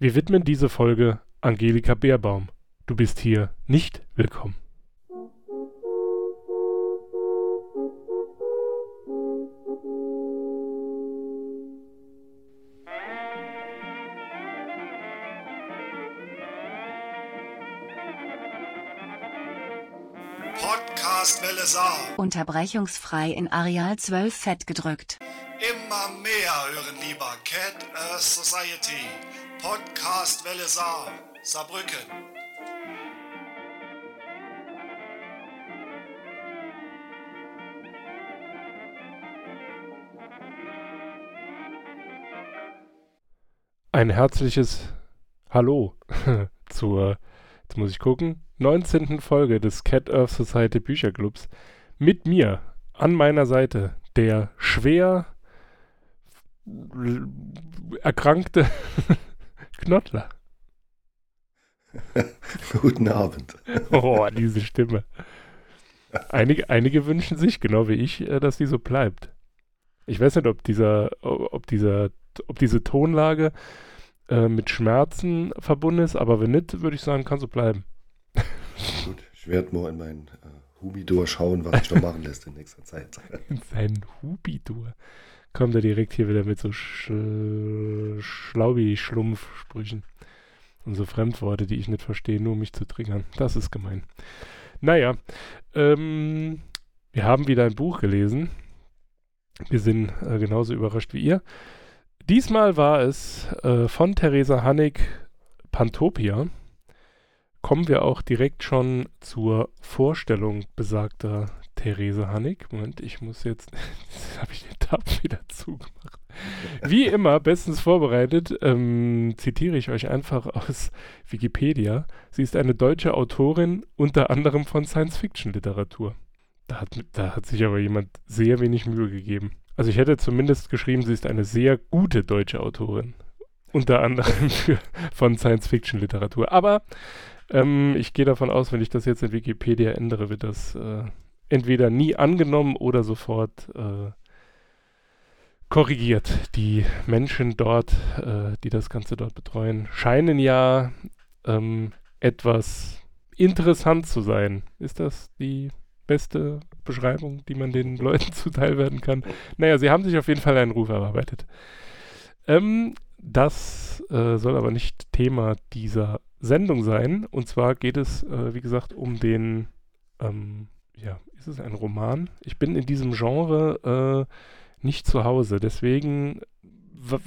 Wir widmen diese Folge Angelika Beerbaum. Du bist hier nicht willkommen. Podcast Welle Saar. Unterbrechungsfrei in Areal 12 fett gedrückt. Immer mehr hören lieber Cat Earth Society. Podcast Welle Saar. Saarbrücken. Ein herzliches Hallo zur, jetzt muss ich gucken, 19. Folge des Cat Earth Society Bücherclubs. Mit mir an meiner Seite der schwer erkrankte Knottler. Guten Abend. Oh, diese Stimme. Einige, einige wünschen sich, genau wie ich, äh, dass die so bleibt. Ich weiß nicht, ob dieser, ob dieser, ob diese Tonlage äh, mit Schmerzen verbunden ist, aber wenn nicht, würde ich sagen, kann so bleiben. Gut, ich werde mal in mein äh, Humidor schauen, was sich noch machen lässt in nächster Zeit. In seinen Hubidur. Kommt er direkt hier wieder mit so Sch Schlaubi-Schlumpf-Sprüchen. Und so Fremdworte, die ich nicht verstehe, nur um mich zu triggern. Das ist gemein. Naja, ähm, wir haben wieder ein Buch gelesen. Wir sind äh, genauso überrascht wie ihr. Diesmal war es äh, von Theresa Hannig Pantopia. Kommen wir auch direkt schon zur Vorstellung besagter Therese Hannig. Moment, ich muss jetzt, jetzt habe ich den Tab wieder zugemacht. Wie immer, bestens vorbereitet, ähm, zitiere ich euch einfach aus Wikipedia. Sie ist eine deutsche Autorin, unter anderem von Science-Fiction-Literatur. Da hat, da hat sich aber jemand sehr wenig Mühe gegeben. Also ich hätte zumindest geschrieben, sie ist eine sehr gute deutsche Autorin. Unter anderem für, von Science-Fiction-Literatur. Aber ähm, ich gehe davon aus, wenn ich das jetzt in Wikipedia ändere, wird das äh, entweder nie angenommen oder sofort äh, korrigiert. Die Menschen dort, äh, die das Ganze dort betreuen, scheinen ja ähm, etwas interessant zu sein. Ist das die beste Beschreibung, die man den Leuten zuteil werden kann? Naja, sie haben sich auf jeden Fall einen Ruf erarbeitet. Ähm, das äh, soll aber nicht Thema dieser Sendung sein. Und zwar geht es, äh, wie gesagt, um den, ähm, ja, ist es ein Roman? Ich bin in diesem Genre äh, nicht zu Hause. Deswegen,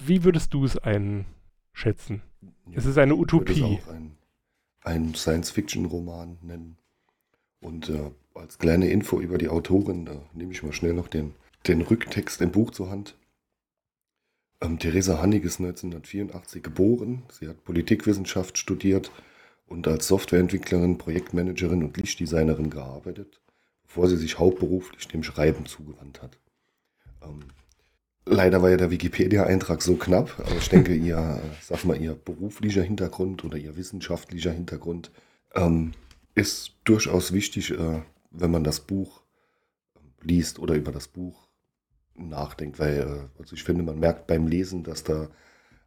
wie würdest du es einschätzen? Es ist eine Ich würde Utopie. es auch ein, ein Science-Fiction-Roman nennen. Und äh, als kleine Info über die Autorin, da nehme ich mal schnell noch den, den Rücktext im Buch zur Hand. Ähm, Theresa Hannig ist 1984 geboren. Sie hat Politikwissenschaft studiert und als Softwareentwicklerin, Projektmanagerin und Lichtdesignerin gearbeitet, bevor sie sich hauptberuflich dem Schreiben zugewandt hat. Ähm, leider war ja der Wikipedia-Eintrag so knapp, aber ich denke, ihr, äh, sag mal, ihr beruflicher Hintergrund oder ihr wissenschaftlicher Hintergrund ähm, ist durchaus wichtig, äh, wenn man das Buch ähm, liest oder über das Buch nachdenkt, weil äh, also ich finde, man merkt beim Lesen, dass da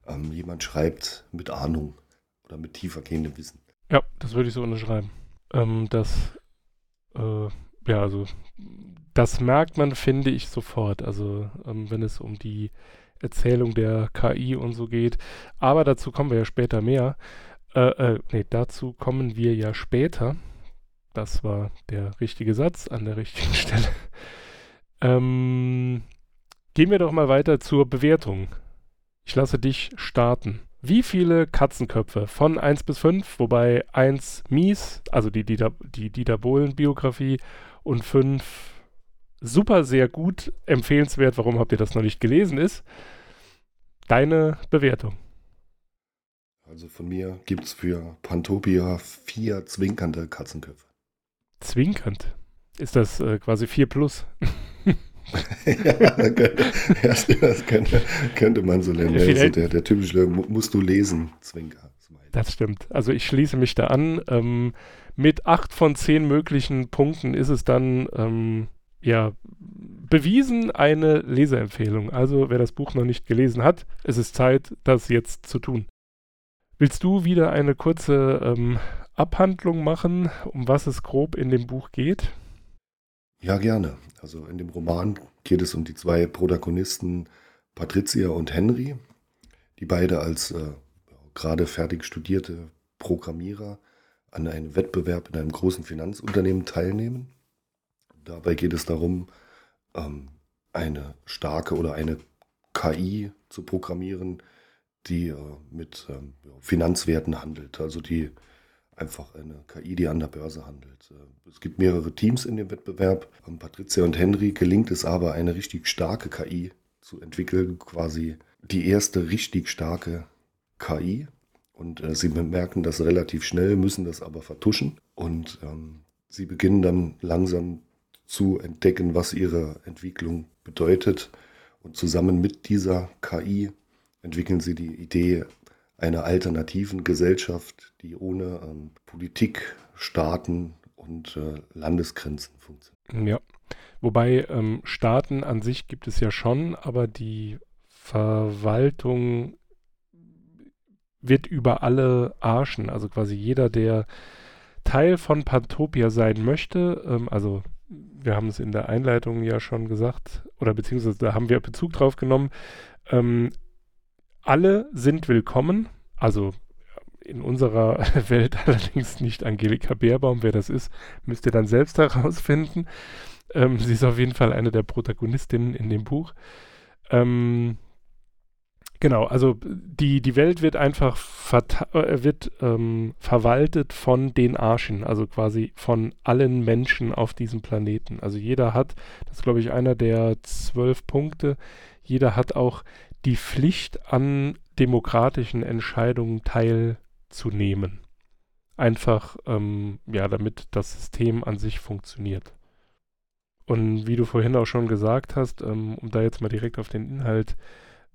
ähm, jemand schreibt mit Ahnung oder mit tiefergehendem Wissen. Ja, das würde ich so unterschreiben. Ähm, das, äh, ja, also, das merkt man, finde ich, sofort. Also, ähm, wenn es um die Erzählung der KI und so geht. Aber dazu kommen wir ja später mehr. Äh, äh, nee, dazu kommen wir ja später. Das war der richtige Satz an der richtigen Stelle. Ähm, gehen wir doch mal weiter zur Bewertung. Ich lasse dich starten. Wie viele Katzenköpfe von 1 bis 5, wobei 1 mies, also die Dieter, die Dieter Bohlen-Biografie, und 5 super sehr gut, empfehlenswert, warum habt ihr das noch nicht gelesen, ist deine Bewertung. Also von mir gibt es für Pantopia vier zwinkernde Katzenköpfe. Zwinkernd. Ist das äh, quasi 4 plus? ja, könnte, ja, das könnte, könnte man so nennen. Ja, Ja, so vielleicht- der, der typische mu- musst du lesen, Zwinker. Das stimmt. Also ich schließe mich da an. Ähm, mit 8 von 10 möglichen Punkten ist es dann ähm, ja bewiesen eine Leseempfehlung. Also wer das Buch noch nicht gelesen hat, es ist Zeit, das jetzt zu tun. Willst du wieder eine kurze ähm, Abhandlung machen, um was es grob in dem Buch geht? Ja, gerne. Also in dem Roman geht es um die zwei Protagonisten Patricia und Henry, die beide als äh, gerade fertig studierte Programmierer an einem Wettbewerb in einem großen Finanzunternehmen teilnehmen. Dabei geht es darum, ähm, eine starke oder eine KI zu programmieren, die äh, mit ähm, Finanzwerten handelt, also die einfach eine KI, die an der Börse handelt. Äh, es gibt mehrere Teams in dem Wettbewerb. Ähm, Patricia und Henry gelingt es aber, eine richtig starke KI zu entwickeln, quasi die erste richtig starke KI. Und äh, sie bemerken das relativ schnell, müssen das aber vertuschen. Und ähm, sie beginnen dann langsam zu entdecken, was ihre Entwicklung bedeutet. Und zusammen mit dieser KI entwickeln sie die Idee einer alternativen Gesellschaft, die ohne ähm, Politik, Staaten und äh, Landesgrenzen funktioniert. Ja, wobei ähm, Staaten an sich gibt es ja schon, aber die Verwaltung wird über alle Arschen, also quasi jeder, der Teil von Pantopia sein möchte, ähm, also wir haben es in der Einleitung ja schon gesagt, oder beziehungsweise da haben wir Bezug drauf genommen, ähm, alle sind willkommen, also in unserer Welt allerdings nicht Angelika Beerbaum, wer das ist, müsst ihr dann selbst herausfinden. Ähm, sie ist auf jeden Fall eine der Protagonistinnen in dem Buch. Ähm, genau, also die, die Welt wird einfach äh, wird, ähm, verwaltet von den Archen, also quasi von allen Menschen auf diesem Planeten. Also jeder hat, das ist glaube ich einer der zwölf Punkte, jeder hat auch die Pflicht an demokratischen Entscheidungen teilzunehmen. Einfach, ähm, ja, damit das System an sich funktioniert. Und wie du vorhin auch schon gesagt hast, ähm, um da jetzt mal direkt auf den Inhalt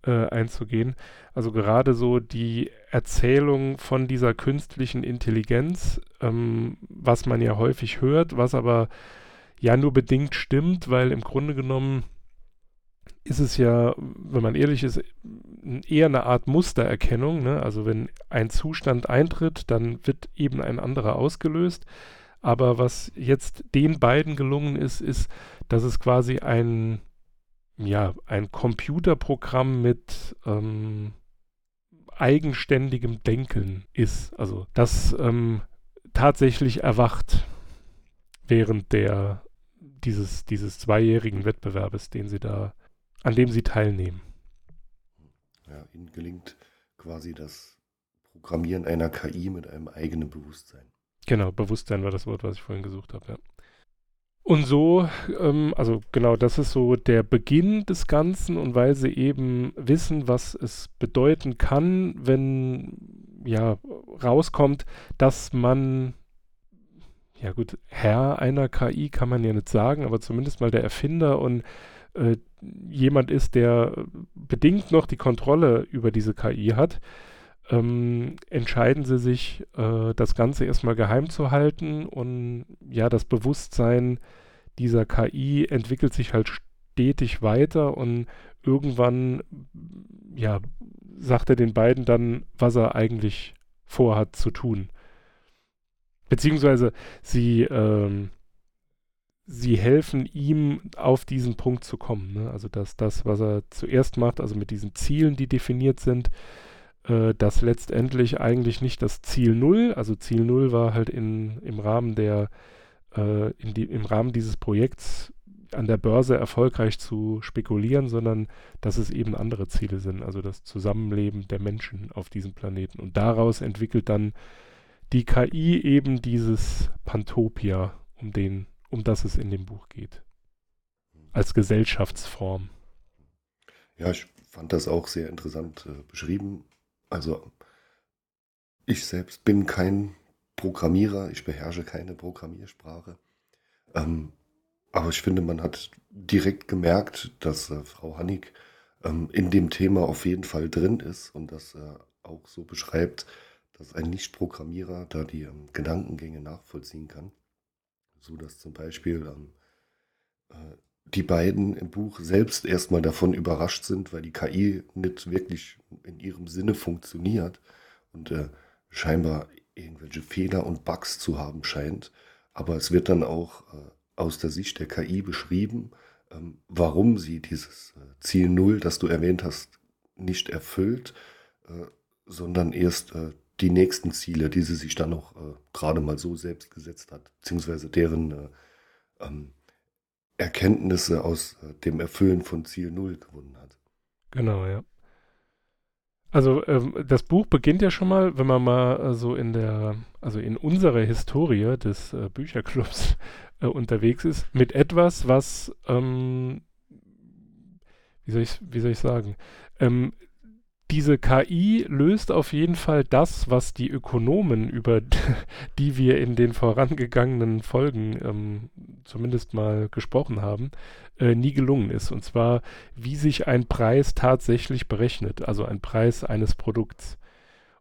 äh, einzugehen, also gerade so die Erzählung von dieser künstlichen Intelligenz, ähm, was man ja häufig hört, was aber ja nur bedingt stimmt, weil im Grunde genommen ist es ja, wenn man ehrlich ist, eher eine Art Mustererkennung. Ne? Also wenn ein Zustand eintritt, dann wird eben ein anderer ausgelöst. Aber was jetzt den beiden gelungen ist, ist, dass es quasi ein, ja, ein Computerprogramm mit ähm, eigenständigem Denken ist. Also das ähm, tatsächlich erwacht während der dieses, dieses zweijährigen Wettbewerbes, den sie da an dem sie teilnehmen. Ja, ihnen gelingt quasi das Programmieren einer KI mit einem eigenen Bewusstsein. Genau, Bewusstsein war das Wort, was ich vorhin gesucht habe, ja. Und so, ähm, also genau, das ist so der Beginn des Ganzen. Und weil sie eben wissen, was es bedeuten kann, wenn ja rauskommt, dass man, ja gut, Herr einer KI kann man ja nicht sagen, aber zumindest mal der Erfinder und äh, jemand ist, der bedingt noch die Kontrolle über diese KI hat, ähm, entscheiden sie sich, äh, das Ganze erstmal geheim zu halten und ja, das Bewusstsein dieser KI entwickelt sich halt stetig weiter und irgendwann, ja, sagt er den beiden dann, was er eigentlich vorhat zu tun. Beziehungsweise sie ähm, sie helfen ihm, auf diesen Punkt zu kommen. Ne? Also dass das, was er zuerst macht, also mit diesen Zielen, die definiert sind, äh, dass letztendlich eigentlich nicht das Ziel Null, also Ziel Null war halt in, im Rahmen der, äh, die, im Rahmen dieses Projekts an der Börse erfolgreich zu spekulieren, sondern dass es eben andere Ziele sind, also das Zusammenleben der Menschen auf diesem Planeten. Und daraus entwickelt dann die KI eben dieses Pantopia, um den um das es in dem Buch geht. Als Gesellschaftsform. Ja, ich fand das auch sehr interessant äh, beschrieben. Also ich selbst bin kein Programmierer, ich beherrsche keine Programmiersprache. Ähm, aber ich finde, man hat direkt gemerkt, dass äh, Frau Hannig ähm, in dem Thema auf jeden Fall drin ist und das äh, auch so beschreibt, dass ein Nicht-Programmierer da die ähm, Gedankengänge nachvollziehen kann so dass zum Beispiel ähm, äh, die beiden im Buch selbst erstmal davon überrascht sind, weil die KI nicht wirklich in ihrem Sinne funktioniert und äh, scheinbar irgendwelche Fehler und Bugs zu haben scheint. Aber es wird dann auch äh, aus der Sicht der KI beschrieben, ähm, warum sie dieses äh, Ziel Null, das du erwähnt hast, nicht erfüllt, äh, sondern erst die nächsten Ziele, die sie sich dann noch gerade mal so selbst gesetzt hat, beziehungsweise deren äh, ähm, Erkenntnisse aus dem Erfüllen von Ziel Null gewonnen hat. Genau, ja. Also ähm, das Buch beginnt ja schon mal, wenn man mal äh, so in der, also in unserer Historie des äh, Bücherclubs äh, unterwegs ist, mit etwas, was, ähm, wie soll ich, wie soll ich sagen, ähm, diese KI löst auf jeden Fall das, was die Ökonomen, über die wir in den vorangegangenen Folgen ähm, zumindest mal gesprochen haben, äh, nie gelungen ist. Und zwar, wie sich ein Preis tatsächlich berechnet, also ein Preis eines Produkts.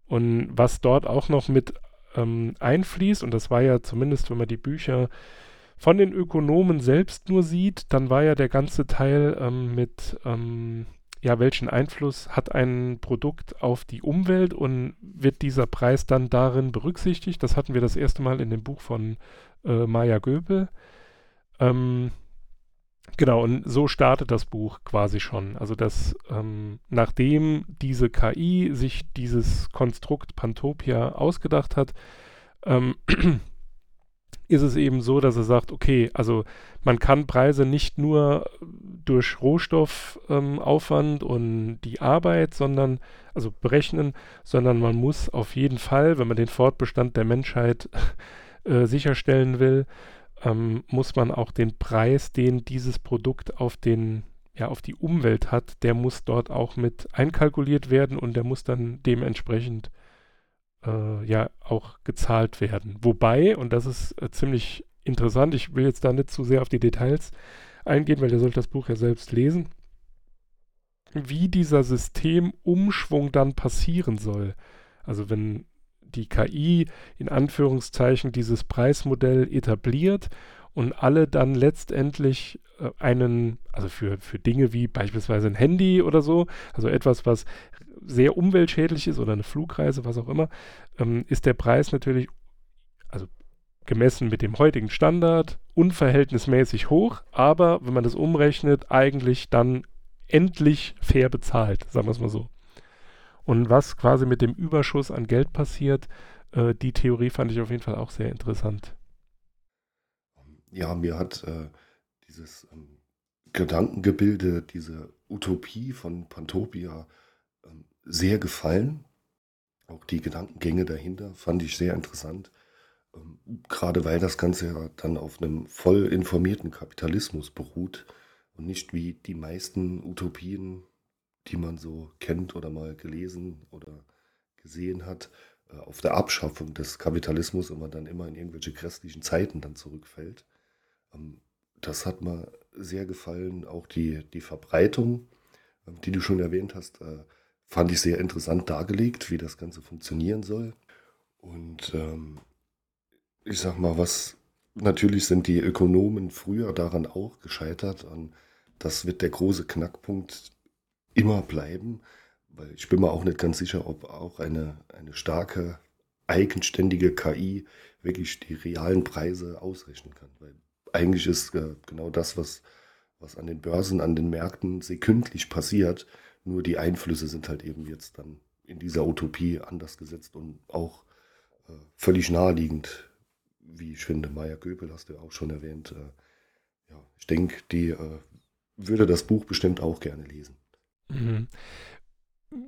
Und was dort auch noch mit ähm, einfließt, und das war ja zumindest, wenn man die Bücher von den Ökonomen selbst nur sieht, dann war ja der ganze Teil ähm, mit ähm, ja, welchen Einfluss hat ein Produkt auf die Umwelt und wird dieser Preis dann darin berücksichtigt? Das hatten wir das erste Mal in dem Buch von äh, Maya Göbel. Ähm, genau, und so startet das Buch quasi schon. Also, dass ähm, nachdem diese KI sich dieses Konstrukt Pantopia ausgedacht hat, ähm, ist es eben so, dass er sagt, okay, also man kann Preise nicht nur durch Rohstoffaufwand ähm, und die Arbeit, sondern, also berechnen, sondern man muss auf jeden Fall, wenn man den Fortbestand der Menschheit äh, sicherstellen will, ähm, muss man auch den Preis, den dieses Produkt auf den ja, auf die Umwelt hat, der muss dort auch mit einkalkuliert werden und der muss dann dementsprechend äh, ja auch gezahlt werden. Wobei, und das ist äh, ziemlich interessant, ich will jetzt da nicht zu sehr auf die Details eingehen, weil ihr sollt das Buch ja selbst lesen, wie dieser Systemumschwung dann passieren soll. Also wenn die KI in Anführungszeichen dieses Preismodell etabliert und alle dann letztendlich äh, einen, also für, für Dinge wie beispielsweise ein Handy oder so, also etwas, was sehr umweltschädlich ist oder eine Flugreise, was auch immer, ähm, ist der Preis natürlich, also gemessen mit dem heutigen Standard, unverhältnismäßig hoch, aber wenn man das umrechnet, eigentlich dann endlich fair bezahlt, sagen wir es mal so. Und was quasi mit dem Überschuss an Geld passiert, äh, die Theorie fand ich auf jeden Fall auch sehr interessant. Ja, mir hat äh, dieses ähm, Gedankengebilde, diese Utopie von Pantopia ähm, sehr gefallen. Auch die Gedankengänge dahinter fand ich sehr interessant. Ähm, gerade weil das Ganze ja dann auf einem voll informierten Kapitalismus beruht und nicht wie die meisten Utopien, die man so kennt oder mal gelesen oder gesehen hat, äh, auf der Abschaffung des Kapitalismus und man dann immer in irgendwelche grässlichen Zeiten dann zurückfällt. Ähm, das hat mir sehr gefallen. Auch die, die Verbreitung, die du schon erwähnt hast, äh, fand ich sehr interessant dargelegt, wie das Ganze funktionieren soll. Und ähm, ich sag mal, was natürlich sind die Ökonomen früher daran auch gescheitert. Und das wird der große Knackpunkt immer bleiben, weil ich bin mir auch nicht ganz sicher, ob auch eine, eine starke, eigenständige KI wirklich die realen Preise ausrechnen kann. Weil eigentlich ist äh, genau das, was, was an den Börsen, an den Märkten sekündlich passiert, nur die Einflüsse sind halt eben jetzt dann in dieser Utopie anders gesetzt und auch äh, völlig naheliegend, wie ich finde. Maya Göbel hast du ja auch schon erwähnt. Äh, ja, ich denke, die äh, würde das Buch bestimmt auch gerne lesen. Mhm.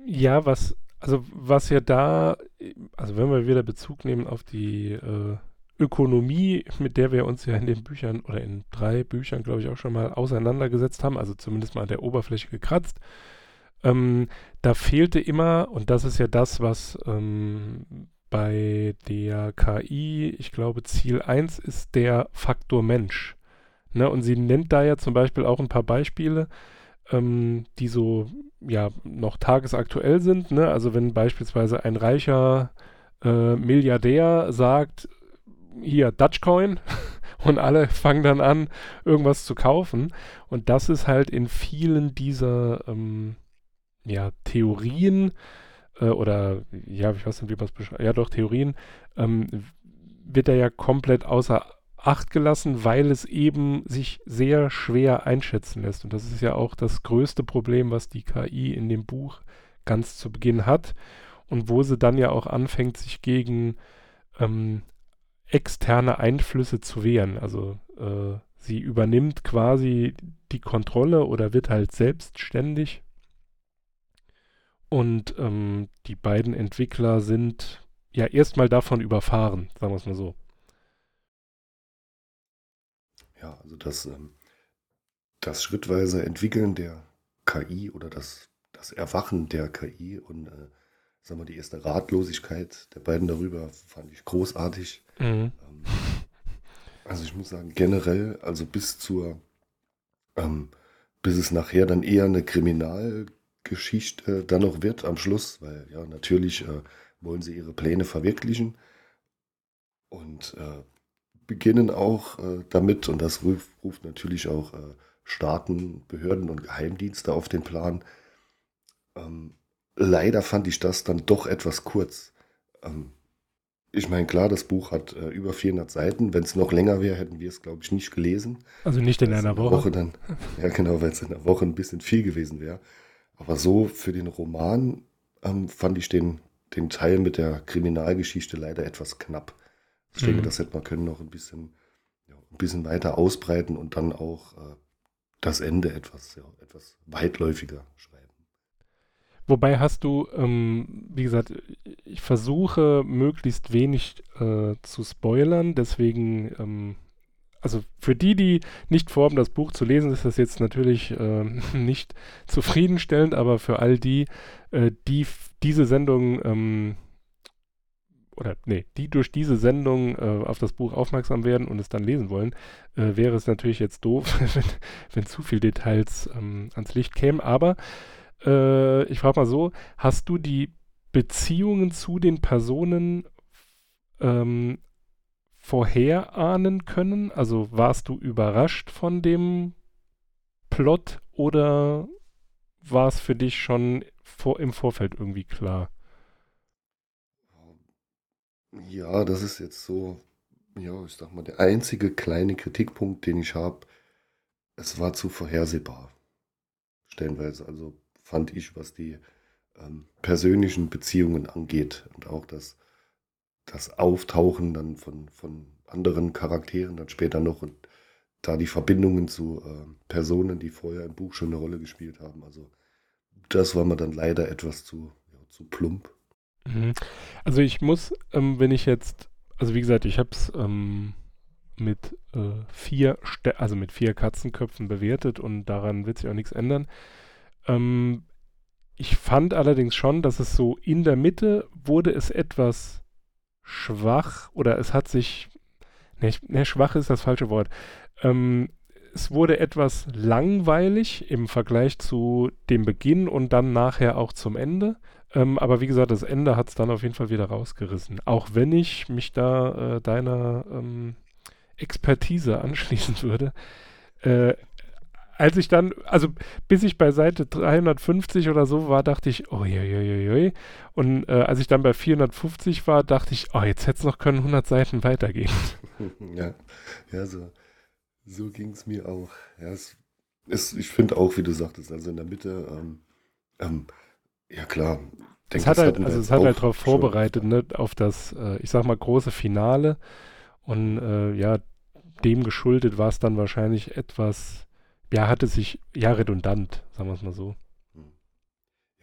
Ja, was, also was ja da, also wenn wir wieder Bezug nehmen auf die äh, Ökonomie, mit der wir uns ja in den Büchern oder in drei Büchern, glaube ich, auch schon mal auseinandergesetzt haben, also zumindest mal an der Oberfläche gekratzt, ähm, da fehlte immer, und das ist ja das, was ähm, bei der KI, ich glaube, Ziel 1 ist der Faktor Mensch. Ne? Und sie nennt da ja zum Beispiel auch ein paar Beispiele, ähm, die so ja noch tagesaktuell sind. Ne? Also wenn beispielsweise ein reicher äh, Milliardär sagt, hier Dutchcoin und alle fangen dann an, irgendwas zu kaufen. Und das ist halt in vielen dieser ähm, ja, Theorien äh, oder ja, ich weiß nicht, wie man es beschreibt, ja doch, Theorien, ähm, wird er ja komplett außer Acht gelassen, weil es eben sich sehr schwer einschätzen lässt. Und das ist ja auch das größte Problem, was die KI in dem Buch ganz zu Beginn hat und wo sie dann ja auch anfängt, sich gegen ähm, externe Einflüsse zu wehren. Also äh, sie übernimmt quasi die Kontrolle oder wird halt selbstständig. Und ähm, die beiden Entwickler sind ja erstmal davon überfahren, sagen wir es mal so. Ja, also das, ähm, das schrittweise Entwickeln der KI oder das, das Erwachen der KI und äh, sagen wir, die erste Ratlosigkeit der beiden darüber fand ich großartig. Mhm. Ähm, also ich muss sagen, generell, also bis zur, ähm, bis es nachher dann eher eine Kriminalgeschichte dann noch wird am Schluss, weil ja, natürlich äh, wollen sie ihre Pläne verwirklichen und äh, beginnen auch äh, damit, und das ruft, ruft natürlich auch äh, Staaten, Behörden und Geheimdienste auf den Plan. Ähm, leider fand ich das dann doch etwas kurz. Ähm, ich meine, klar, das Buch hat äh, über 400 Seiten. Wenn es noch länger wäre, hätten wir es, glaube ich, nicht gelesen. Also nicht in einer in Woche. Woche dann, ja, genau, weil es in einer Woche ein bisschen viel gewesen wäre. Aber so für den Roman ähm, fand ich den, den Teil mit der Kriminalgeschichte leider etwas knapp. Ich mhm. denke, das hätte man können noch ein bisschen, ja, ein bisschen weiter ausbreiten und dann auch äh, das Ende etwas, ja, etwas weitläufiger schreiben. Wobei hast du, ähm, wie gesagt, ich versuche möglichst wenig äh, zu spoilern, deswegen, ähm, also für die, die nicht vorhaben, das Buch zu lesen, ist das jetzt natürlich äh, nicht zufriedenstellend, aber für all die, äh, die diese Sendung ähm, oder nee, die durch diese Sendung äh, auf das Buch aufmerksam werden und es dann lesen wollen, äh, wäre es natürlich jetzt doof, wenn, wenn zu viel Details ähm, ans Licht kämen. Aber äh, ich frage mal so, hast du die Beziehungen zu den Personen ähm, vorherahnen können? Also warst du überrascht von dem Plot oder war es für dich schon vor, im Vorfeld irgendwie klar? Ja, das ist jetzt so, ja, ich sag mal, der einzige kleine Kritikpunkt, den ich habe. Es war zu vorhersehbar. Stellenweise. Also fand ich, was die ähm, persönlichen Beziehungen angeht und auch das, das Auftauchen dann von, von anderen Charakteren dann später noch und da die Verbindungen zu äh, Personen, die vorher im Buch schon eine Rolle gespielt haben. Also das war mir dann leider etwas zu, ja, zu plump. Mhm. Also ich muss, ähm, wenn ich jetzt, also wie gesagt, ich habe es ähm, mit äh, vier, Ste also mit vier Katzenköpfen bewertet und daran wird sich auch nichts ändern. Ähm, ich fand allerdings schon, dass es so in der Mitte wurde es etwas schwach oder es hat sich, ne, ne schwach ist das falsche Wort. Ähm, es wurde etwas langweilig im Vergleich zu dem Beginn und dann nachher auch zum Ende. Ähm, aber wie gesagt, das Ende hat es dann auf jeden Fall wieder rausgerissen. Auch wenn ich mich da äh, deiner ähm, Expertise anschließen würde. Äh, als ich dann, also bis ich bei Seite 350 oder so war, dachte ich, oh je, je, je, je. Und äh, als ich dann bei 450 war, dachte ich, oh, jetzt hätte es noch können 100 Seiten weitergehen. Ja, ja so, so ging es mir auch. Ja, es, es, ich finde auch, wie du sagtest, also in der Mitte, ähm, ähm, ja klar. Denk, es hat halt, also es hat halt darauf vorbereitet, ne, auf das, äh, ich sag mal, große Finale. Und äh, ja, dem geschuldet war es dann wahrscheinlich etwas ja, hatte sich, ja, redundant, sagen wir es mal so. Hm.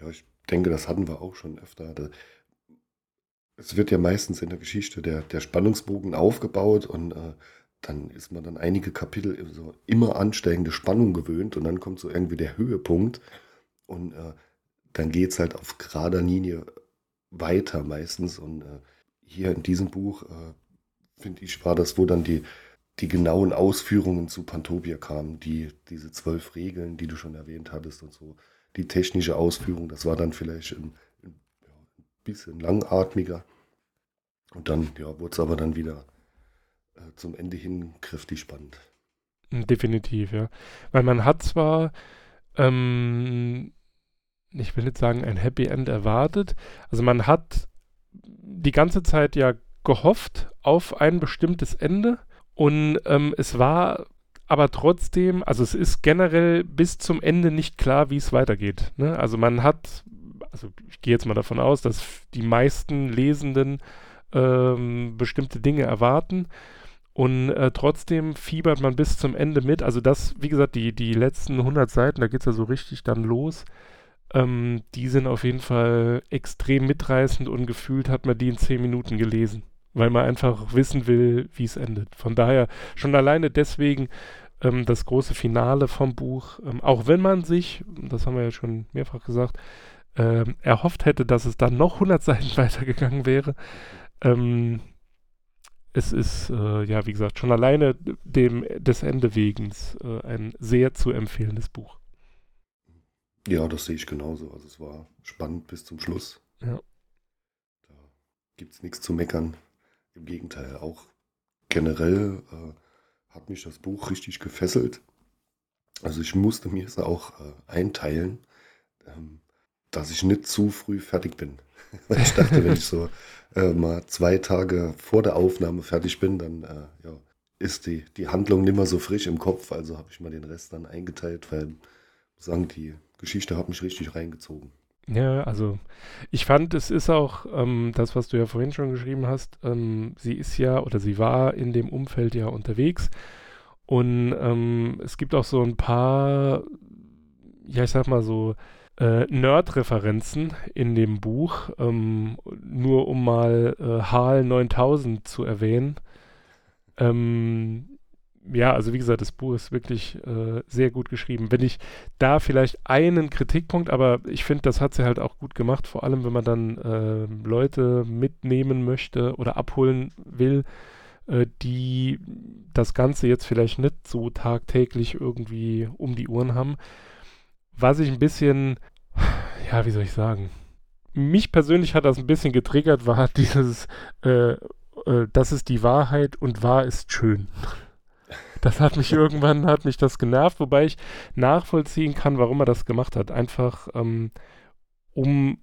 Ja, ich denke, das hatten wir auch schon öfter. Es wird ja meistens in der Geschichte der, der Spannungsbogen aufgebaut und äh, dann ist man dann einige Kapitel so immer ansteigende Spannung gewöhnt und dann kommt so irgendwie der Höhepunkt und äh, dann geht es halt auf gerader Linie weiter meistens und äh, hier in diesem Buch, äh, finde ich, war das, wo dann die, die genauen Ausführungen zu Pantopia kamen, die, diese zwölf Regeln, die du schon erwähnt hattest und so, die technische Ausführung, das war dann vielleicht ein, ein, bisschen langatmiger. Und dann ja, wurde es aber dann wieder äh, zum Ende hin kräftig spannend. Definitiv, ja. Weil man hat zwar ähm, ich will nicht sagen ein Happy End erwartet. Also man hat die ganze Zeit ja gehofft auf ein bestimmtes Ende und ähm, es war aber trotzdem, also es ist generell bis zum Ende nicht klar, wie es weitergeht. Ne? Also man hat, also ich gehe jetzt mal davon aus, dass die meisten Lesenden ähm, bestimmte Dinge erwarten und äh, trotzdem fiebert man bis zum Ende mit. Also das, wie gesagt, die, die letzten 100 Seiten, da geht es ja so richtig dann los. Ähm, die sind auf jeden Fall extrem mitreißend und gefühlt hat man die in 10 Minuten gelesen weil man einfach wissen will, wie es endet. Von daher schon alleine deswegen ähm, das große Finale vom Buch, ähm, auch wenn man sich, das haben wir ja schon mehrfach gesagt, ähm, erhofft hätte, dass es dann noch 100 Seiten weitergegangen wäre. Ähm, es ist, äh, ja, wie gesagt, schon alleine dem, des Endewegens äh, ein sehr zu empfehlendes Buch. Ja, das sehe ich genauso. Also es war spannend bis zum Schluss. Ja. Da gibt es nichts zu meckern. Im Gegenteil, auch generell äh, hat mich das Buch richtig gefesselt. Also ich musste mir es auch äh, einteilen, ähm, dass ich nicht zu früh fertig bin. Ich dachte, wenn ich so äh, mal zwei Tage vor der Aufnahme fertig bin, dann äh, ja, ist die, die Handlung nicht mehr so frisch im Kopf. Also habe ich mal den Rest dann eingeteilt, weil ich muss sagen, die Geschichte hat mich richtig reingezogen. Ja, also ich fand, es ist auch ähm, das, was du ja vorhin schon geschrieben hast. Ähm, sie ist ja oder sie war in dem Umfeld ja unterwegs und ähm, es gibt auch so ein paar, ja, ich sag mal so äh, Nerd-Referenzen in dem Buch, ähm, nur um mal äh, HAL 9000 zu erwähnen. Ähm, ja, also wie gesagt, das Buch ist wirklich äh, sehr gut geschrieben. Wenn ich da vielleicht einen Kritikpunkt, aber ich finde, das hat sie halt auch gut gemacht, vor allem wenn man dann äh, Leute mitnehmen möchte oder abholen will, äh, die das Ganze jetzt vielleicht nicht so tagtäglich irgendwie um die Uhren haben. Was ich ein bisschen, ja, wie soll ich sagen, mich persönlich hat das ein bisschen getriggert, war dieses, äh, äh, das ist die Wahrheit und wahr ist schön. Das hat mich irgendwann, hat mich das genervt, wobei ich nachvollziehen kann, warum er das gemacht hat. Einfach, ähm, um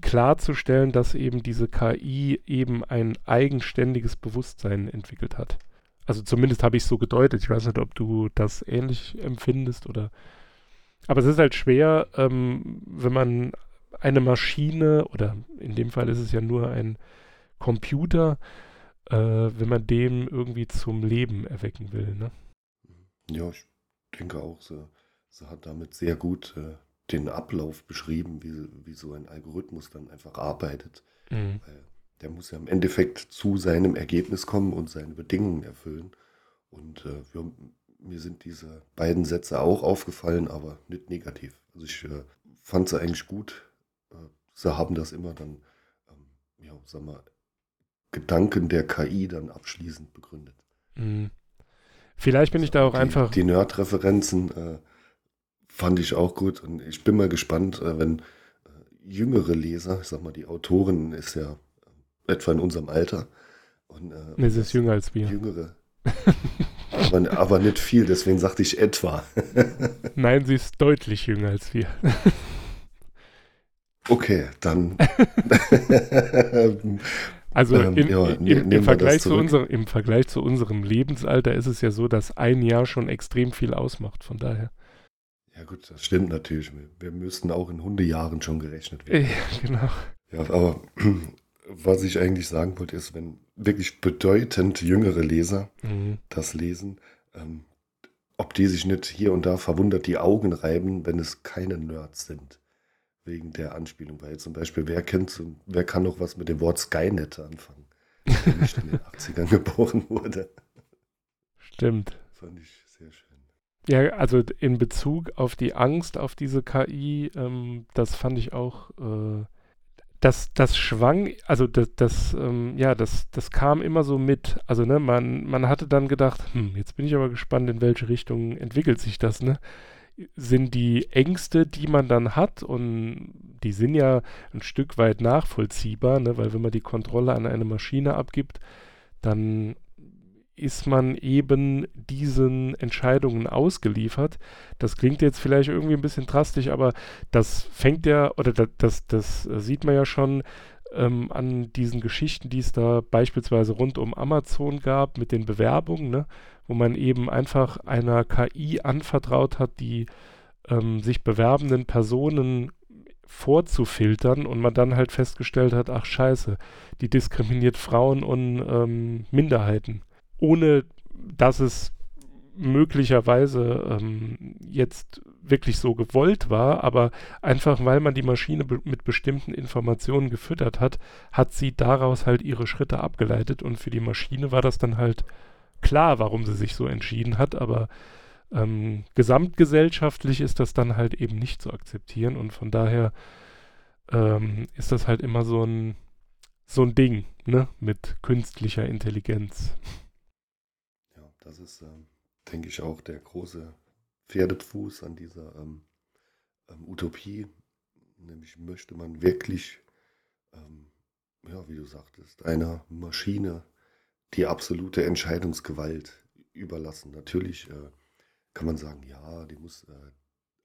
klarzustellen, dass eben diese KI eben ein eigenständiges Bewusstsein entwickelt hat. Also zumindest habe ich es so gedeutet. Ich weiß nicht, ob du das ähnlich empfindest oder. Aber es ist halt schwer, ähm, wenn man eine Maschine oder in dem Fall ist es ja nur ein Computer, äh, wenn man dem irgendwie zum Leben erwecken will. Ne? Ja, ich denke auch, sie, sie hat damit sehr gut äh, den Ablauf beschrieben, wie, wie so ein Algorithmus dann einfach arbeitet. Mhm. Weil der muss ja im Endeffekt zu seinem Ergebnis kommen und seine Bedingungen erfüllen. Und äh, wir, mir sind diese beiden Sätze auch aufgefallen, aber nicht negativ. Also ich äh, fand sie eigentlich gut. Äh, sie haben das immer dann, ähm, ja, sag mal, Gedanken der KI dann abschließend begründet. Mhm. Vielleicht bin ich da auch die, einfach. Die Nerd-Referenzen äh, fand ich auch gut und ich bin mal gespannt, äh, wenn äh, jüngere Leser, ich sag mal, die Autorin ist ja äh, etwa in unserem Alter. Und, äh, nee, sie ist jünger als wir. Jüngere. aber, aber nicht viel, deswegen sagte ich etwa. Nein, sie ist deutlich jünger als wir. Okay, dann. Also Ähm, in, ja, im, ne- im, Vergleich zu unser, im Vergleich zu unserem Lebensalter ist es ja so, dass ein Jahr schon extrem viel ausmacht. Von daher. Ja gut, das stimmt natürlich. Wir, wir müssten auch in Hundejahren schon gerechnet werden. Ja, genau. Ja, aber was ich eigentlich sagen wollte, ist, wenn wirklich bedeutend jüngere Leser Mhm. das lesen, ähm, ob die sich nicht hier und da verwundert die Augen reiben, wenn es keine Nerds sind. Wegen der Anspielung. Weil zum Beispiel, wer kennt, wer kann noch was mit dem Wort Skynet anfangen? Der nicht in den 80ern geboren wurde. Stimmt. Fand ich sehr schön. Ja, also in Bezug auf die Angst auf diese KI, ähm, das fand ich auch, äh, das, das schwang, also das, das ähm, ja, das, das kam immer so mit. Also, ne, man, man hatte dann gedacht, hm, jetzt bin ich aber gespannt, in welche Richtung entwickelt sich das, ne? Sind die Ängste, die man dann hat, und die sind ja ein Stück weit nachvollziehbar, ne? Weil wenn man die Kontrolle an eine Maschine abgibt, dann ist man eben diesen Entscheidungen ausgeliefert. Das klingt jetzt vielleicht irgendwie ein bisschen drastisch, aber das fängt ja, oder das, das, das sieht man ja schon ähm, an diesen Geschichten, die es da beispielsweise rund um Amazon gab mit den Bewerbungen, ne? Wo man eben einfach einer KI anvertraut hat, die ähm, sich bewerbenden Personen vorzufiltern und man dann halt festgestellt hat, ach scheiße, die diskriminiert Frauen und ähm, Minderheiten, ohne dass es möglicherweise ähm, jetzt wirklich so gewollt war, aber einfach weil man die Maschine be mit bestimmten Informationen gefüttert hat, hat sie daraus halt ihre Schritte abgeleitet und für die Maschine war das dann halt klar, warum sie sich so entschieden hat, aber ähm, gesamtgesellschaftlich ist das dann halt eben nicht zu akzeptieren und von daher ähm, ist das halt immer so ein so ein Ding, ne, mit künstlicher Intelligenz. Ja, das ist, ähm, denke ich, auch der große Pferdepfuß an dieser ähm, ähm, Utopie. Nämlich möchte man wirklich, ähm, ja, wie du sagtest, einer Maschine die absolute Entscheidungsgewalt überlassen. Natürlich äh, kann man sagen, ja, die muss, äh,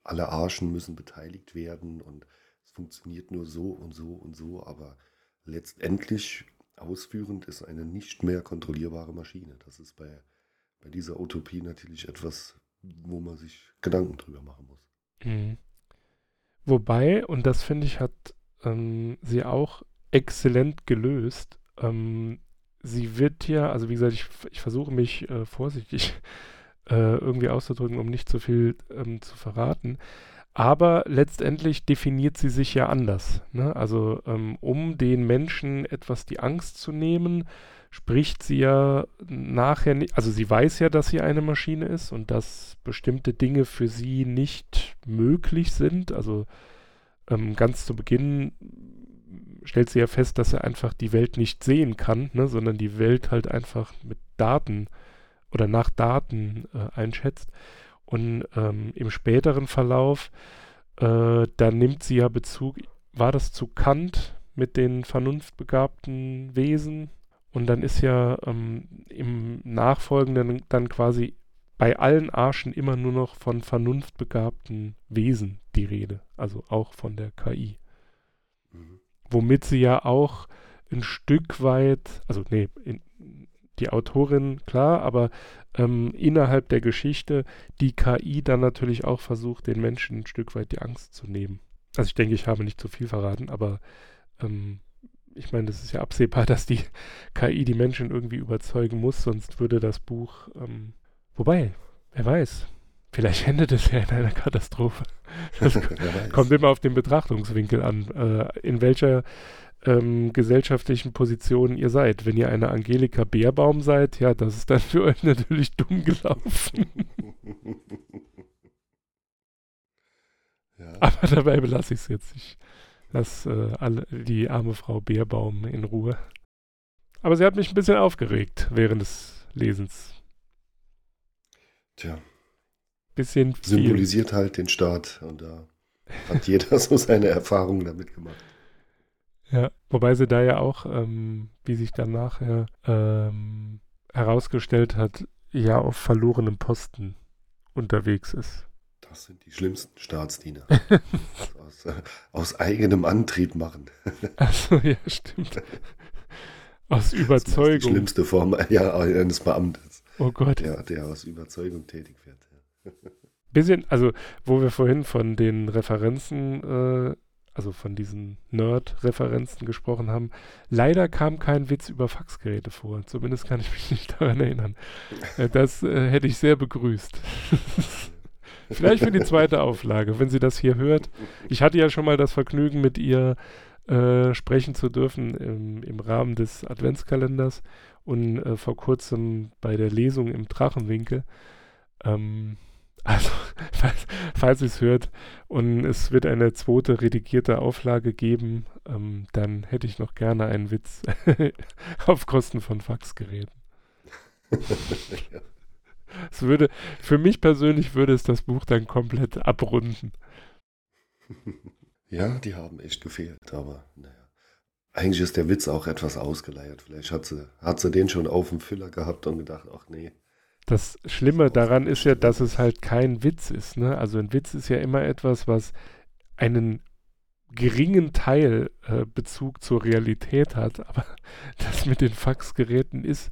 alle Arschen müssen beteiligt werden und es funktioniert nur so und so und so, aber letztendlich ausführend ist eine nicht mehr kontrollierbare Maschine. Das ist bei, bei dieser Utopie natürlich etwas, wo man sich Gedanken drüber machen muss. Mhm. Wobei, und das finde ich, hat ähm, sie auch exzellent gelöst. Ähm, sie wird ja, also wie gesagt, ich, ich versuche mich äh, vorsichtig äh, irgendwie auszudrücken, um nicht zu viel ähm, zu verraten. Aber letztendlich definiert sie sich ja anders. Ne? Also ähm, um den Menschen etwas die Angst zu nehmen, spricht sie ja nachher nicht, also sie weiß ja, dass sie eine Maschine ist und dass bestimmte Dinge für sie nicht möglich sind. Also ähm, ganz zu Beginn stellt sie ja fest, dass er einfach die Welt nicht sehen kann, ne, sondern die Welt halt einfach mit Daten oder nach Daten äh, einschätzt. Und ähm, im späteren Verlauf, äh, da nimmt sie ja Bezug, war das zu Kant mit den vernunftbegabten Wesen? Und dann ist ja ähm, im Nachfolgenden dann quasi bei allen Arschen immer nur noch von vernunftbegabten Wesen die Rede, also auch von der KI. Womit sie ja auch ein Stück weit, also nee, in, die Autorin, klar, aber ähm, innerhalb der Geschichte die KI dann natürlich auch versucht, den Menschen ein Stück weit die Angst zu nehmen. Also ich denke, ich habe nicht zu viel verraten, aber ähm, ich meine, das ist ja absehbar, dass die KI die Menschen irgendwie überzeugen muss, sonst würde das Buch, ähm, wobei, wer weiß, vielleicht endet es ja in einer Katastrophe. Das kommt immer auf den Betrachtungswinkel an, äh, in welcher ähm, gesellschaftlichen Positionen ihr seid. Wenn ihr eine Angelika Beerbaum seid, ja, das ist dann für euch natürlich dumm gelaufen. ja. Aber dabei belasse ich es jetzt. Ich lasse äh, alle, die arme Frau Beerbaum in Ruhe. Aber sie hat mich ein bisschen aufgeregt während des Lesens. Tja. Bisschen viel. Symbolisiert halt den Staat und da hat jeder so seine Erfahrungen damit gemacht. Ja, wobei sie da ja auch, ähm, wie sich dann nachher ähm, herausgestellt hat, ja auf verlorenem Posten unterwegs ist. Das sind die schlimmsten Staatsdiener. aus, äh, aus, eigenem Antrieb machen. Achso, ja, stimmt. Aus Überzeugung. Das ist die schlimmste Form ja, eines Beamtes. Oh Gott. Der, der aus Überzeugung tätig wird. Bisschen, also wo wir vorhin von den Referenzen äh, also von diesen Nerd-Referenzen gesprochen haben. Leider kam kein Witz über Faxgeräte vor. Zumindest kann ich mich nicht daran erinnern. Äh, das äh, hätte ich sehr begrüßt. Vielleicht für die zweite Auflage, wenn sie das hier hört. Ich hatte ja schon mal das Vergnügen, mit ihr äh, sprechen zu dürfen im, im, Rahmen des Adventskalenders und äh, vor kurzem bei der Lesung im Drachenwinkel. Ähm, also, falls, falls ihr es hört und es wird eine zweite redigierte Auflage geben, ähm, dann hätte ich noch gerne einen Witz auf Kosten von Faxgeräten. Es würde, für mich persönlich würde es das Buch dann komplett abrunden. Ja, die haben echt gefehlt, aber naja. eigentlich ist der Witz auch etwas ausgeleiert. Vielleicht hat sie, hat sie den schon auf dem Füller gehabt und gedacht, ach nee. Das Schlimme daran ist ja, dass es halt kein Witz ist. Ne? Also ein Witz ist ja immer etwas, was einen geringen Teil äh, Bezug zur Realität hat. Aber das mit den Faxgeräten ist,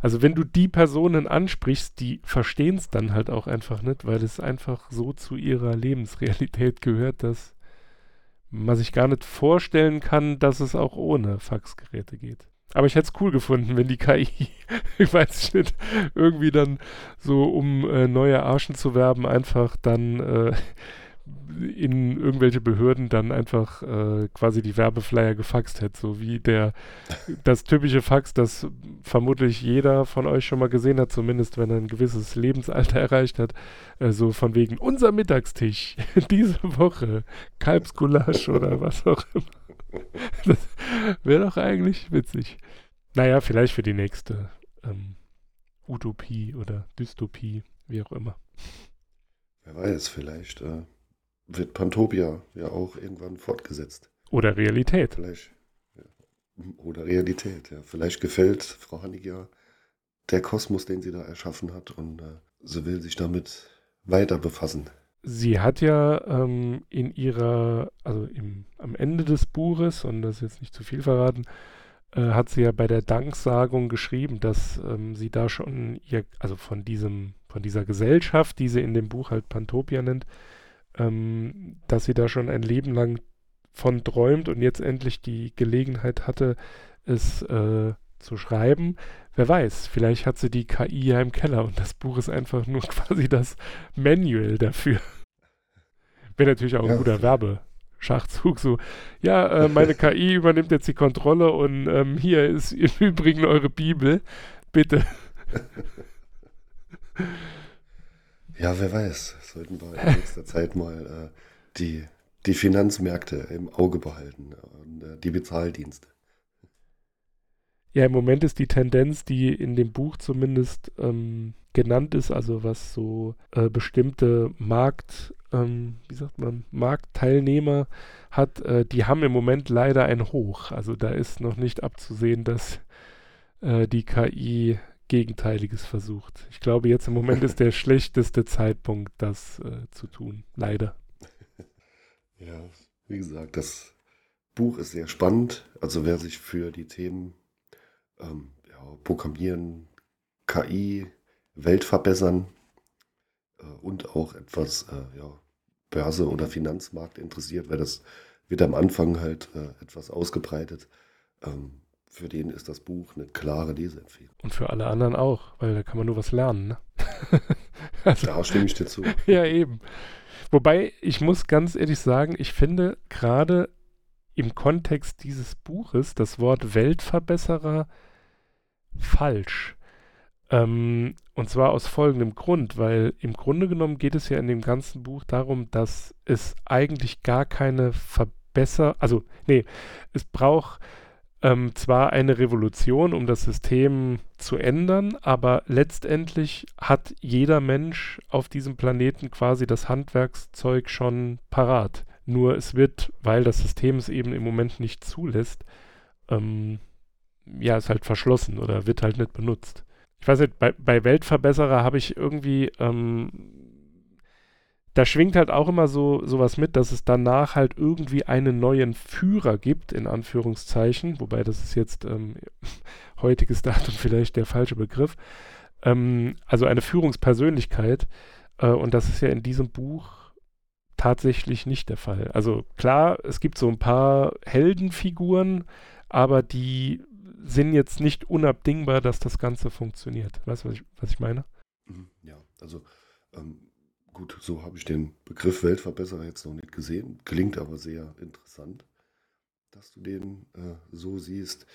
also wenn du die Personen ansprichst, die verstehen es dann halt auch einfach nicht, weil es einfach so zu ihrer Lebensrealität gehört, dass man sich gar nicht vorstellen kann, dass es auch ohne Faxgeräte geht. Aber ich hätte es cool gefunden, wenn die KI, ich weiß nicht, irgendwie dann so, um äh, neue Arschen zu werben, einfach dann äh, in irgendwelche Behörden dann einfach äh, quasi die Werbeflyer gefaxt hätte, so wie der das typische Fax, das vermutlich jeder von euch schon mal gesehen hat, zumindest wenn er ein gewisses Lebensalter erreicht hat, äh, so von wegen unser Mittagstisch diese Woche Kalbsgulasch oder was auch immer. Das wäre doch eigentlich witzig. Naja, vielleicht für die nächste ähm, Utopie oder Dystopie, wie auch immer. Wer weiß, vielleicht äh, wird Pantopia ja auch irgendwann fortgesetzt. Oder Realität. Vielleicht. Ja. Oder Realität, ja. Vielleicht gefällt Frau Hannig ja der Kosmos, den sie da erschaffen hat und äh, sie will sich damit weiter befassen. Sie hat ja ähm, in ihrer, also im, am Ende des Buches, und das ist jetzt nicht zu viel verraten, äh, hat sie ja bei der Danksagung geschrieben, dass ähm, sie da schon ihr, also von diesem, von dieser Gesellschaft, die sie in dem Buch halt Pantopia nennt, ähm, dass sie da schon ein Leben lang von träumt und jetzt endlich die Gelegenheit hatte, es äh, zu schreiben. Wer weiß, vielleicht hat sie die KI ja im Keller und das Buch ist einfach nur quasi das Manual dafür. Wäre natürlich auch ein ja. guter Werbeschachzug. So, ja, äh, meine KI übernimmt jetzt die Kontrolle und ähm, hier ist im Übrigen eure Bibel. Bitte. Ja, wer weiß. Sollten wir in nächster Zeit mal äh, die, die Finanzmärkte im Auge behalten und äh, die Bezahldienste. Ja, im Moment ist die Tendenz, die in dem Buch zumindest ähm, genannt ist, also was so äh, bestimmte Markt, ähm, wie sagt man, Marktteilnehmer hat, äh, die haben im Moment leider ein Hoch. Also da ist noch nicht abzusehen, dass äh, die KI Gegenteiliges versucht. Ich glaube, jetzt im Moment ist der schlechteste Zeitpunkt, das äh, zu tun. Leider. Ja, wie gesagt, das Buch ist sehr spannend. Also wer sich für die Themen ähm, ja, Programmieren, KI, Welt verbessern äh, und auch etwas äh, ja, Börse oder Finanzmarkt interessiert, weil das wird am Anfang halt äh, etwas ausgebreitet. Ähm, für den ist das Buch eine klare Leseempfehlung. Und für alle anderen auch, weil da kann man nur was lernen. Ne? also, da stimme ich dir zu. ja, eben. Wobei, ich muss ganz ehrlich sagen, ich finde gerade im Kontext dieses Buches das Wort Weltverbesserer falsch. Ähm, und zwar aus folgendem Grund, weil im Grunde genommen geht es ja in dem ganzen Buch darum, dass es eigentlich gar keine Verbesser, also nee, es braucht ähm, zwar eine Revolution, um das System zu ändern, aber letztendlich hat jeder Mensch auf diesem Planeten quasi das Handwerkszeug schon parat. Nur es wird, weil das System es eben im Moment nicht zulässt, ähm, ja, ist halt verschlossen oder wird halt nicht benutzt. Ich weiß nicht, bei, bei Weltverbesserer habe ich irgendwie ähm, da schwingt halt auch immer so sowas mit, dass es danach halt irgendwie einen neuen Führer gibt, in Anführungszeichen, wobei das ist jetzt ähm, heutiges Datum vielleicht der falsche Begriff. Ähm, also eine Führungspersönlichkeit. Äh, und das ist ja in diesem Buch tatsächlich nicht der Fall. Also klar, es gibt so ein paar Heldenfiguren, aber die sind jetzt nicht unabdingbar, dass das Ganze funktioniert. Weißt du, was ich, was ich meine? Mhm, ja, also ähm, Gut, so habe ich den Begriff Weltverbesserer jetzt noch nicht gesehen. Klingt aber sehr interessant, dass du den äh, so siehst.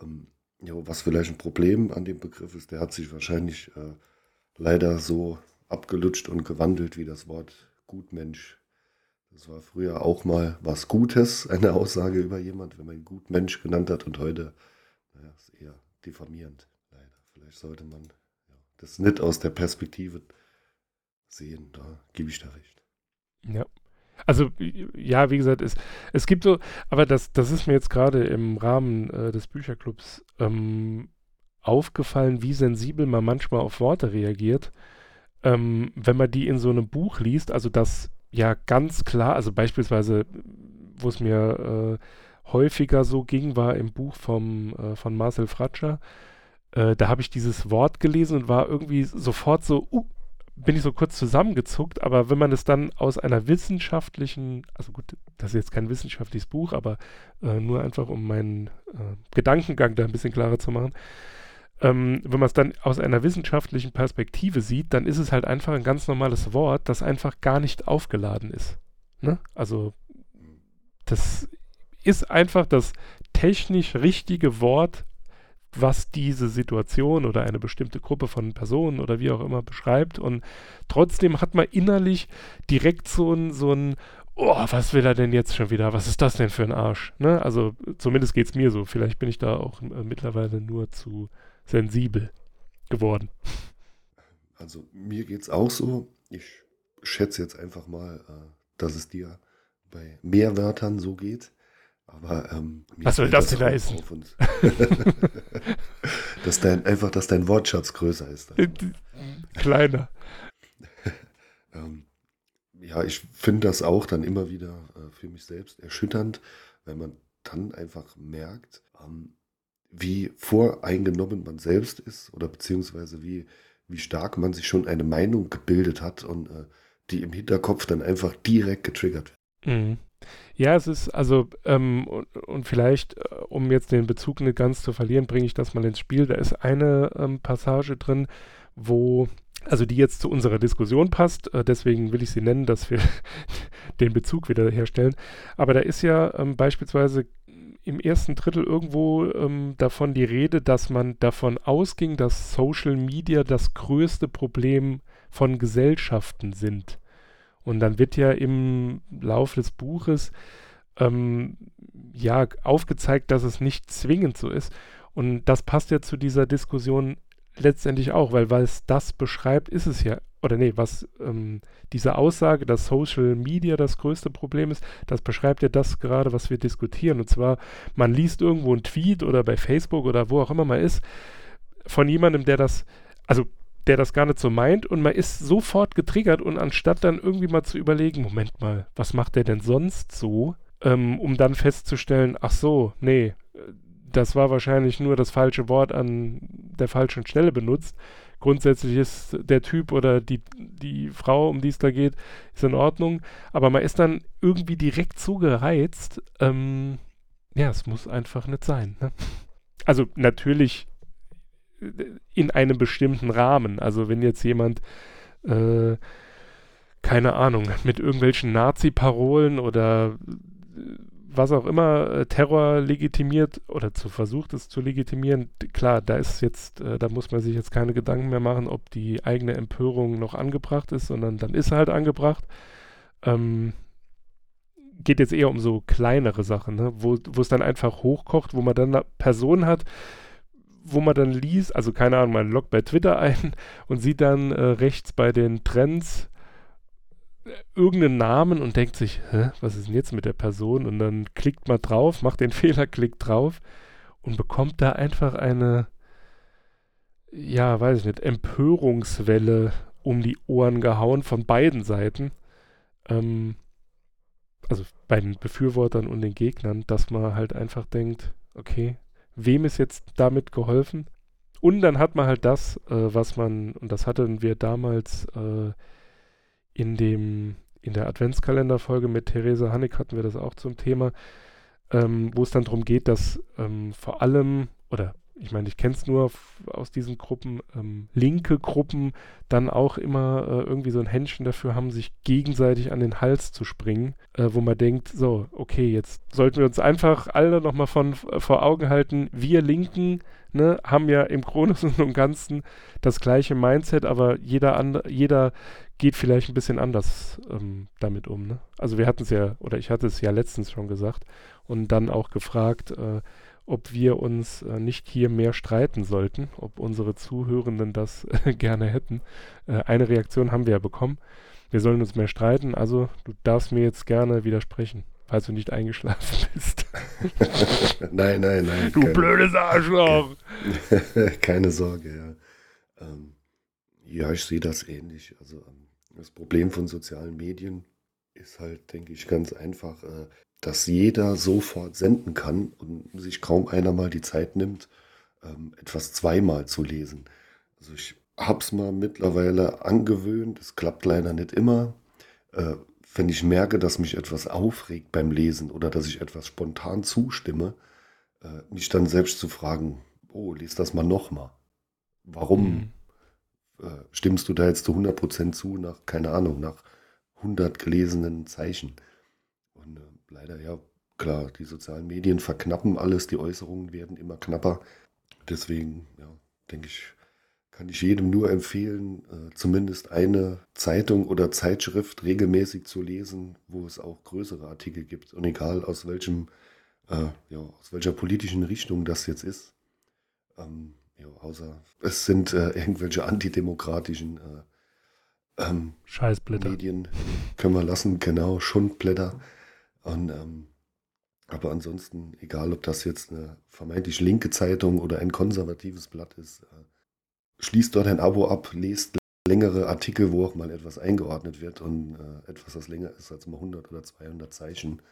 Ähm, ja, was vielleicht ein Problem an dem Begriff ist, der hat sich wahrscheinlich äh, leider so abgelutscht und gewandelt wie das Wort Gutmensch. Das war früher auch mal was Gutes, eine Aussage über jemand, wenn man ihn Gutmensch genannt hat und heute naja, ist eher diffamierend, leider. Vielleicht sollte man ja, das nicht aus der Perspektive sehen. Da gebe ich da recht. Ja. also ja, wie gesagt, es, es gibt so, aber das, das ist mir jetzt gerade im Rahmen äh, des Bücherclubs ähm, aufgefallen, wie sensibel man manchmal auf Worte reagiert, ähm, wenn man die in so einem Buch liest. Also das ja ganz klar, also beispielsweise, wo es mir äh, häufiger so ging, war im Buch vom, äh, von Marcel Fratscher. Äh, da habe ich dieses Wort gelesen und war irgendwie sofort so, uh, bin ich so kurz zusammengezuckt, aber wenn man es dann aus einer wissenschaftlichen, also gut, das ist jetzt kein wissenschaftliches Buch, aber äh, nur einfach um meinen äh, Gedankengang da ein bisschen klarer zu machen, ähm, wenn man es dann aus einer wissenschaftlichen Perspektive sieht, dann ist es halt einfach ein ganz normales Wort, das einfach gar nicht aufgeladen ist. Ne? Also das ist einfach das technisch richtige Wort was diese Situation oder eine bestimmte Gruppe von Personen oder wie auch immer beschreibt. Und trotzdem hat man innerlich direkt so ein, so ein, oh, was will er denn jetzt schon wieder? Was ist das denn für ein Arsch? Ne? Also zumindest geht es mir so. Vielleicht bin ich da auch äh, mittlerweile nur zu sensibel geworden. Also mir geht es auch so. Ich schätze jetzt einfach mal, äh, dass es dir bei mehr Wörtern so geht. Aber ähm, was soll das denn heißen? dass dein, einfach, dass dein Wortschatz größer ist. Also. Kleiner. ähm, ja, ich finde das auch dann immer wieder äh, für mich selbst erschütternd, wenn man dann einfach merkt, ähm, wie voreingenommen man selbst ist oder beziehungsweise wie, wie stark man sich schon eine Meinung gebildet hat und äh, die im Hinterkopf dann einfach direkt getriggert wird. Mhm. Ja, es ist also, ähm, und, und, vielleicht, äh, um jetzt den Bezug nicht ganz zu verlieren, bringe ich das mal ins Spiel. Da ist eine ähm, Passage drin, wo, also die jetzt zu unserer Diskussion passt, äh, deswegen will ich sie nennen, dass wir den Bezug wieder herstellen. Aber da ist ja ähm, beispielsweise im ersten Drittel irgendwo ähm, davon die Rede, dass man davon ausging, dass Social Media das größte Problem von Gesellschaften sind. Und dann wird ja im Laufe des Buches ähm, ja aufgezeigt, dass es nicht zwingend so ist. Und das passt ja zu dieser Diskussion letztendlich auch, weil es das beschreibt, ist es ja, oder nee, was ähm, diese Aussage, dass Social Media das größte Problem ist, das beschreibt ja das gerade, was wir diskutieren. Und zwar, man liest irgendwo einen Tweet oder bei Facebook oder wo auch immer man ist, von jemandem, der das, also der das gar nicht so meint und man ist sofort getriggert und anstatt dann irgendwie mal zu überlegen, Moment mal, was macht der denn sonst so, ähm, um dann festzustellen, ach so, nee, das war wahrscheinlich nur das falsche Wort an der falschen Stelle benutzt. Grundsätzlich ist der Typ oder die, die Frau, um die es da geht, ist in Ordnung, aber man ist dann irgendwie direkt so gereizt, ähm, ja, es muss einfach nicht sein. Ne? Also natürlich in einem bestimmten Rahmen. Also wenn jetzt jemand, äh, keine Ahnung, mit irgendwelchen Nazi-Parolen oder äh, was auch immer äh, Terror legitimiert oder zu versucht es zu legitimieren, klar, da ist jetzt, äh, da muss man sich jetzt keine Gedanken mehr machen, ob die eigene Empörung noch angebracht ist, sondern dann ist halt angebracht. Ähm, geht jetzt eher um so kleinere Sachen, ne? wo es dann einfach hochkocht, wo man dann Personen hat, wo man dann liest, also keine Ahnung, man loggt bei Twitter ein und sieht dann äh, rechts bei den Trends äh, irgendeinen Namen und denkt sich, Hä, was ist denn jetzt mit der Person? Und dann klickt man drauf, macht den Fehler, klickt drauf und bekommt da einfach eine, ja, weiß ich nicht, Empörungswelle um die Ohren gehauen von beiden Seiten. Ähm, also bei den Befürwortern und den Gegnern, dass man halt einfach denkt, okay, wem ist jetzt damit geholfen? Und dann hat man halt das, äh, was man, und das hatten wir damals äh, in dem, in der Adventskalenderfolge mit Theresa Hannig hatten wir das auch zum Thema, ähm, wo es dann darum geht, dass ähm, vor allem, oder ich meine, ich kenne es nur aus diesen Gruppen, ähm, linke Gruppen dann auch immer äh, irgendwie so ein Händchen dafür haben, sich gegenseitig an den Hals zu springen, äh, wo man denkt, so, okay, jetzt sollten wir uns einfach alle nochmal von äh, vor Augen halten, wir Linken ne, haben ja im Großen und Ganzen das gleiche Mindset, aber jeder, and, jeder geht vielleicht ein bisschen anders ähm, damit um. Ne? Also wir hatten es ja, oder ich hatte es ja letztens schon gesagt und dann auch gefragt, äh, ob wir uns äh, nicht hier mehr streiten sollten, ob unsere Zuhörenden das äh, gerne hätten. Äh, eine Reaktion haben wir ja bekommen. wir sollen uns mehr streiten. Also du darfst mir jetzt gerne widersprechen, falls du nicht eingeschlafen bist. nein, nein, nein. Du keine, blödes Arschloch! keine Sorge, ja. Ähm, ja, ich sehe das ähnlich. Also ähm, das Problem von sozialen Medien ist halt, denke ich, ganz einfach, äh, dass jeder sofort senden kann und sich kaum einer mal die Zeit nimmt, ähm, etwas zweimal zu lesen. Also ich habe es mal mittlerweile angewöhnt, es klappt leider nicht immer. Äh, wenn ich merke, dass mich etwas aufregt beim Lesen oder dass ich etwas spontan zustimme, äh, mich dann selbst zu fragen, oh, lies das mal nochmal. Warum mhm. äh, stimmst du da jetzt zu 100% zu nach, keine Ahnung, nach 100 gelesenen Zeichen? Leider, ja, klar, die sozialen Medien verknappen alles, die Äußerungen werden immer knapper. Deswegen, ja, denke ich, kann ich jedem nur empfehlen, äh, zumindest eine Zeitung oder Zeitschrift regelmäßig zu lesen, wo es auch größere Artikel gibt. Und egal aus welchem, äh, ja, aus welcher politischen Richtung das jetzt ist. Ähm, ja, außer es sind äh, irgendwelche antidemokratischen äh, ähm, Scheißblätter. Medien können wir lassen, genau, Schundblätter. Und ähm, aber ansonsten, egal ob das jetzt eine vermeintlich linke Zeitung oder ein konservatives Blatt ist, äh, schließt dort ein Abo ab, lest längere Artikel, wo auch mal etwas eingeordnet wird und äh, etwas, das länger ist als mal 100 oder 200 Zeichen.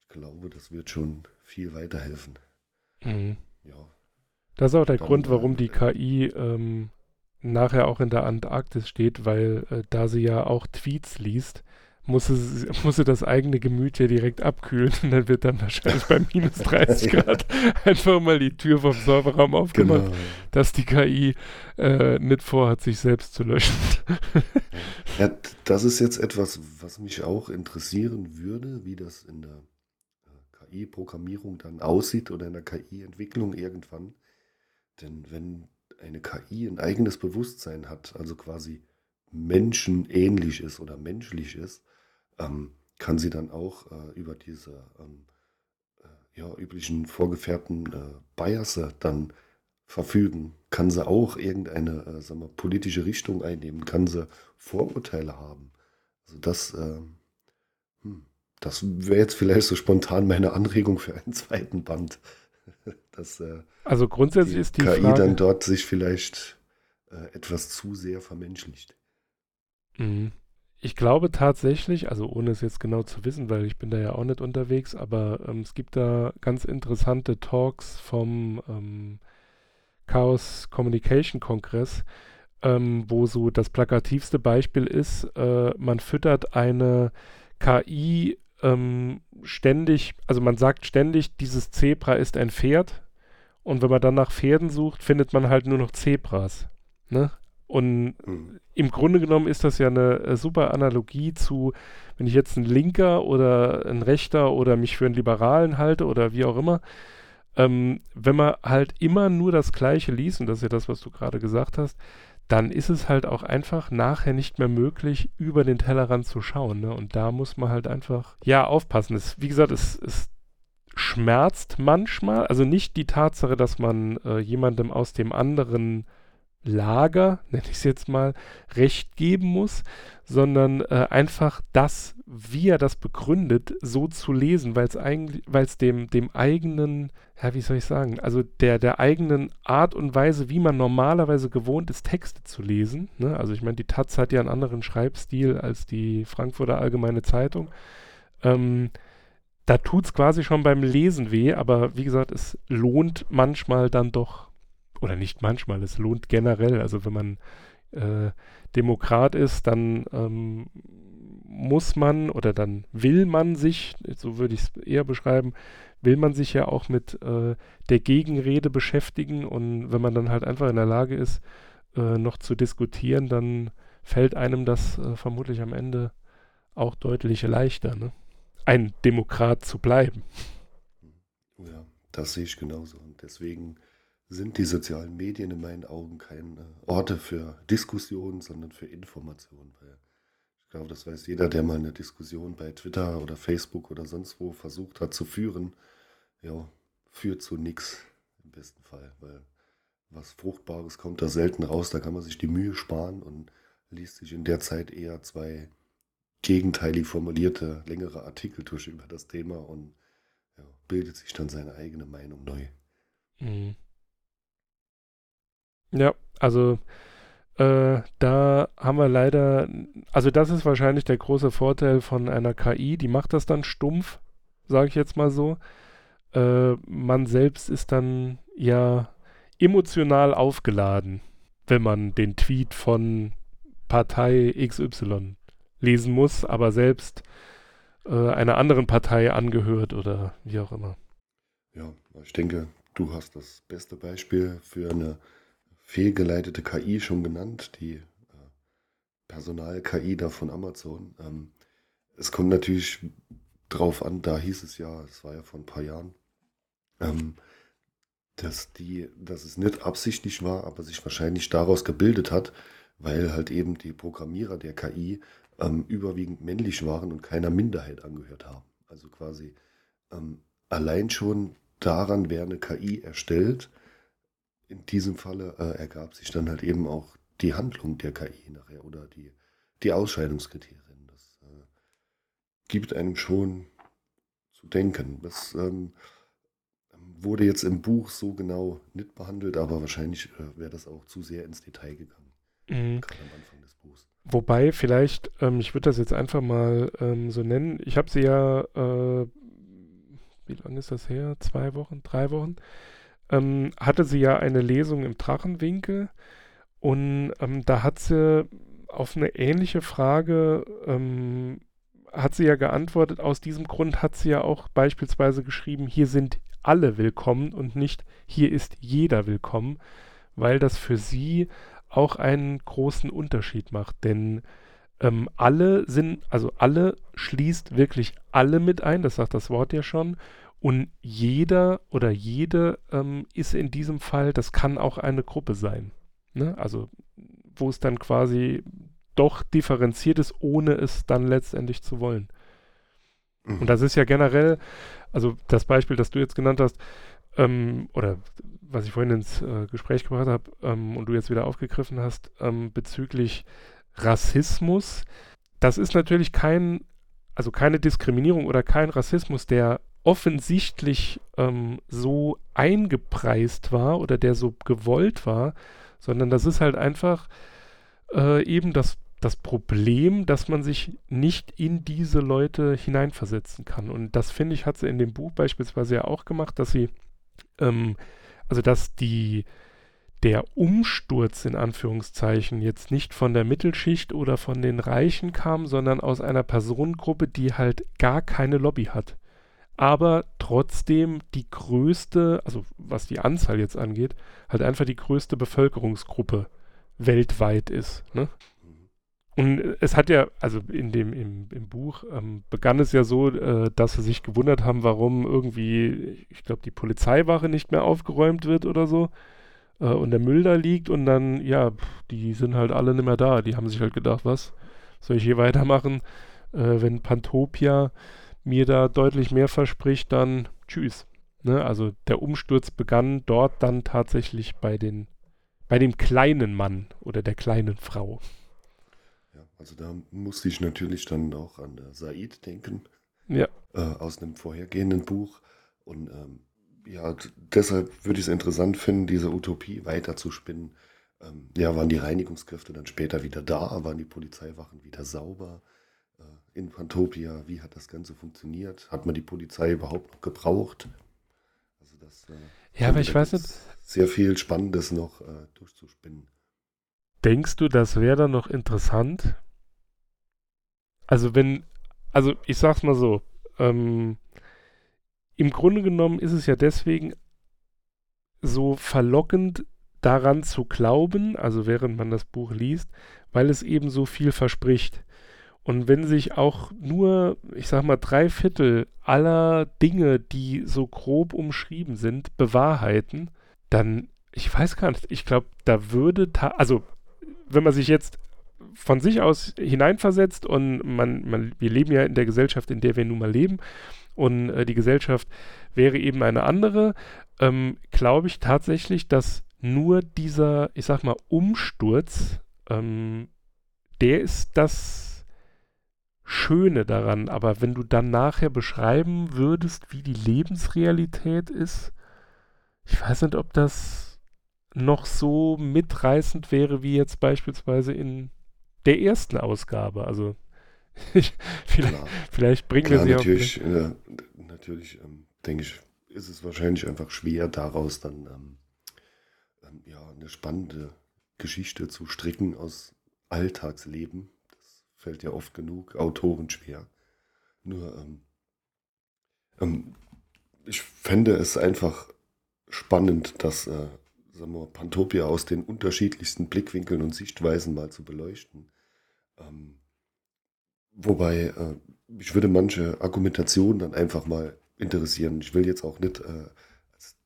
Ich glaube, das wird schon viel weiterhelfen. Mhm. Ja. Das ist auch der Dann, Grund, warum die KI ähm, nachher auch in der Antarktis steht, weil äh, da sie ja auch Tweets liest, muss sie, muss sie das eigene Gemüt ja direkt abkühlen und dann wird dann wahrscheinlich bei minus 30 Grad einfach mal die Tür vom Serverraum aufgemacht, genau. dass die KI äh, nicht vorhat, sich selbst zu löschen. ja, das ist jetzt etwas, was mich auch interessieren würde, wie das in der äh, KI-Programmierung dann aussieht oder in der KI-Entwicklung irgendwann. Denn wenn eine KI ein eigenes Bewusstsein hat, also quasi menschenähnlich ist oder menschlich ist, ähm, kann sie dann auch äh, über diese ähm, äh, ja, üblichen vorgefärbten äh, Biasse dann verfügen. Kann sie auch irgendeine äh, sagen wir, politische Richtung einnehmen? Kann sie Vorurteile haben? Also das, ähm, hm, das wäre jetzt vielleicht so spontan meine Anregung für einen zweiten Band. dass, äh, also grundsätzlich die ist die KI Frage, dann dort sich vielleicht äh, etwas zu sehr vermenschlicht. Mhm. Ich glaube tatsächlich, also ohne es jetzt genau zu wissen, weil ich bin da ja auch nicht unterwegs, aber ähm, es gibt da ganz interessante Talks vom ähm, Chaos Communication Kongress, ähm, wo so das plakativste Beispiel ist, äh, man füttert eine KI ähm, ständig, also man sagt ständig, dieses Zebra ist ein Pferd und wenn man dann nach Pferden sucht, findet man halt nur noch Zebras. Ne? Und mhm. im Grunde genommen ist das ja eine äh, super Analogie zu, wenn ich jetzt ein Linker oder ein Rechter oder mich für einen Liberalen halte oder wie auch immer, ähm, wenn man halt immer nur das Gleiche liest, und das ist ja das, was du gerade gesagt hast, dann ist es halt auch einfach nachher nicht mehr möglich, über den Tellerrand zu schauen. Ne? Und da muss man halt einfach, ja, aufpassen. Es, wie gesagt, es, es schmerzt manchmal, also nicht die Tatsache, dass man äh, jemandem aus dem anderen Lager, nenne ich es jetzt mal, Recht geben muss, sondern äh, einfach das, wie er das begründet, so zu lesen, weil es eigentlich, weil es dem, dem eigenen, ja, wie soll ich sagen, also der, der eigenen Art und Weise, wie man normalerweise gewohnt ist, Texte zu lesen. Ne? Also ich meine, die Taz hat ja einen anderen Schreibstil als die Frankfurter Allgemeine Zeitung. Ähm, da tut es quasi schon beim Lesen weh, aber wie gesagt, es lohnt manchmal dann doch oder nicht manchmal, es lohnt generell. Also wenn man äh, Demokrat ist, dann ähm, muss man oder dann will man sich, so würde ich es eher beschreiben, will man sich ja auch mit äh, der Gegenrede beschäftigen und wenn man dann halt einfach in der Lage ist, äh, noch zu diskutieren, dann fällt einem das äh, vermutlich am Ende auch deutlich leichter, ne? ein Demokrat zu bleiben. Ja, das sehe ich genauso und deswegen sind die sozialen Medien in meinen Augen keine Orte für Diskussionen, sondern für Informationen. Ich glaube, das weiß jeder, der mal eine Diskussion bei Twitter oder Facebook oder sonst wo versucht hat zu führen. Ja, führt zu nichts im besten Fall, weil was Fruchtbares kommt da selten raus. Da kann man sich die Mühe sparen und liest sich in der Zeit eher zwei gegenteilig formulierte längere Artikel durch über das Thema und ja, bildet sich dann seine eigene Meinung neu. Mhm. Ja, also äh, da haben wir leider, also das ist wahrscheinlich der große Vorteil von einer KI, die macht das dann stumpf, sage ich jetzt mal so. Äh, man selbst ist dann ja emotional aufgeladen, wenn man den Tweet von Partei XY lesen muss, aber selbst äh, einer anderen Partei angehört oder wie auch immer. Ja, ich denke, du hast das beste Beispiel für eine fehlgeleitete KI schon genannt, die äh, Personal-KI da von Amazon. Ähm, es kommt natürlich drauf an, da hieß es ja, es war ja vor ein paar Jahren, ähm, dass, die, dass es nicht absichtlich war, aber sich wahrscheinlich daraus gebildet hat, weil halt eben die Programmierer der KI ähm, überwiegend männlich waren und keiner Minderheit angehört haben. Also quasi ähm, allein schon daran, wer eine KI erstellt, in diesem Falle äh, ergab sich dann halt eben auch die Handlung der KI nachher oder die, die Ausscheidungskriterien. Das äh, gibt einem schon zu denken. Das ähm, wurde jetzt im Buch so genau nicht behandelt, aber wahrscheinlich äh, wäre das auch zu sehr ins Detail gegangen. Mhm. Gerade am Anfang des Buchs. Wobei vielleicht, ähm, ich würde das jetzt einfach mal ähm, so nennen, ich habe sie ja, äh, wie lange ist das her? Zwei Wochen, drei Wochen? Ähm, hatte sie ja eine Lesung im Drachenwinkel und ähm, da hat sie auf eine ähnliche Frage, ähm, hat sie ja geantwortet, aus diesem Grund hat sie ja auch beispielsweise geschrieben, hier sind alle willkommen und nicht hier ist jeder willkommen, weil das für sie auch einen großen Unterschied macht, denn ähm, alle sind, also alle schließt wirklich alle mit ein, das sagt das Wort ja schon, und jeder oder jede ähm, ist in diesem Fall, das kann auch eine Gruppe sein. Ne? Also wo es dann quasi doch differenziert ist, ohne es dann letztendlich zu wollen. Mhm. Und das ist ja generell, also das Beispiel, das du jetzt genannt hast, ähm, oder was ich vorhin ins äh, Gespräch gebracht habe ähm, und du jetzt wieder aufgegriffen hast, ähm, bezüglich Rassismus, das ist natürlich kein, also keine Diskriminierung oder kein Rassismus, der offensichtlich ähm, so eingepreist war oder der so gewollt war, sondern das ist halt einfach äh, eben das, das Problem, dass man sich nicht in diese Leute hineinversetzen kann. Und das finde ich, hat sie in dem Buch beispielsweise ja auch gemacht, dass sie, ähm, also dass die, der Umsturz in Anführungszeichen jetzt nicht von der Mittelschicht oder von den Reichen kam, sondern aus einer Personengruppe, die halt gar keine Lobby hat aber trotzdem die größte, also was die Anzahl jetzt angeht, halt einfach die größte Bevölkerungsgruppe weltweit ist. Ne? Und es hat ja, also in dem, im, im Buch ähm, begann es ja so, äh, dass sie sich gewundert haben, warum irgendwie, ich glaube, die Polizeiwache nicht mehr aufgeräumt wird oder so äh, und der Müll da liegt und dann, ja, die sind halt alle nicht mehr da. Die haben sich halt gedacht, was soll ich hier weitermachen, äh, wenn Pantopia mir da deutlich mehr verspricht, dann tschüss. Ne? Also der Umsturz begann dort dann tatsächlich bei den, bei dem kleinen Mann oder der kleinen Frau. Ja, also da musste ich natürlich dann auch an äh, Said denken. Ja. Äh, aus einem vorhergehenden Buch. Und ähm, ja, deshalb würde ich es interessant finden, diese Utopie weiter zu spinnen. Ähm, ja, waren die Reinigungskräfte dann später wieder da? Waren die Polizeiwachen wieder sauber? In Pantopia? Wie hat das Ganze funktioniert? Hat man die Polizei überhaupt noch gebraucht? Also das, äh, ja, aber ich weiß nicht. Sehr viel Spannendes noch äh, durchzuspinnen. Denkst du, das wäre dann noch interessant? Also wenn, also ich sag's mal so, ähm, im Grunde genommen ist es ja deswegen so verlockend daran zu glauben, also während man das Buch liest, weil es eben so viel verspricht. Und wenn sich auch nur, ich sag mal, drei Viertel aller Dinge, die so grob umschrieben sind, bewahrheiten, dann, ich weiß gar nicht, ich glaube, da würde, also, wenn man sich jetzt von sich aus hineinversetzt und man, man, wir leben ja in der Gesellschaft, in der wir nun mal leben und äh, die Gesellschaft wäre eben eine andere, ähm, glaube ich tatsächlich, dass nur dieser, ich sag mal, Umsturz, ähm, der ist das Schöne daran. Aber wenn du dann nachher beschreiben würdest, wie die Lebensrealität ist, ich weiß nicht, ob das noch so mitreißend wäre, wie jetzt beispielsweise in der ersten Ausgabe. Also vielleicht, vielleicht bringen Klar, wir sie natürlich, auch. Äh, natürlich ähm, denke ich, ist es wahrscheinlich einfach schwer, daraus dann ähm, ähm, ja, eine spannende Geschichte zu stricken aus Alltagsleben. Das fällt ja oft genug Autoren schwer. Nur, ähm, ähm, ich fände es einfach spannend, dass äh, sagen wir, Pantopia aus den unterschiedlichsten Blickwinkeln und Sichtweisen mal zu beleuchten. Ähm, wobei, äh, ich würde manche Argumentation dann einfach mal interessieren. Ich will jetzt auch nicht äh, als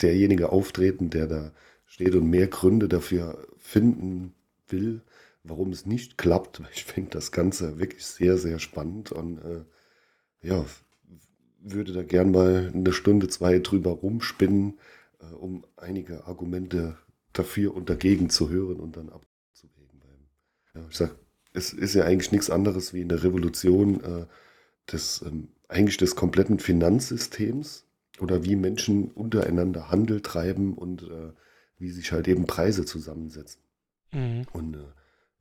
derjenige auftreten, der da steht und mehr Gründe dafür finden will, warum es nicht klappt. Ich finde das Ganze wirklich sehr, sehr spannend und äh, ja, würde da gern mal eine Stunde, zwei drüber rumspinnen, äh, um einige Argumente dafür und dagegen zu hören und dann abzuwägen. Ja, ich sag, es ist ja eigentlich nichts anderes wie in der Revolution äh, des, ähm, eigentlich des kompletten Finanzsystems oder wie Menschen untereinander Handel treiben und äh, wie sich halt eben Preise zusammensetzen. Mhm. Und äh,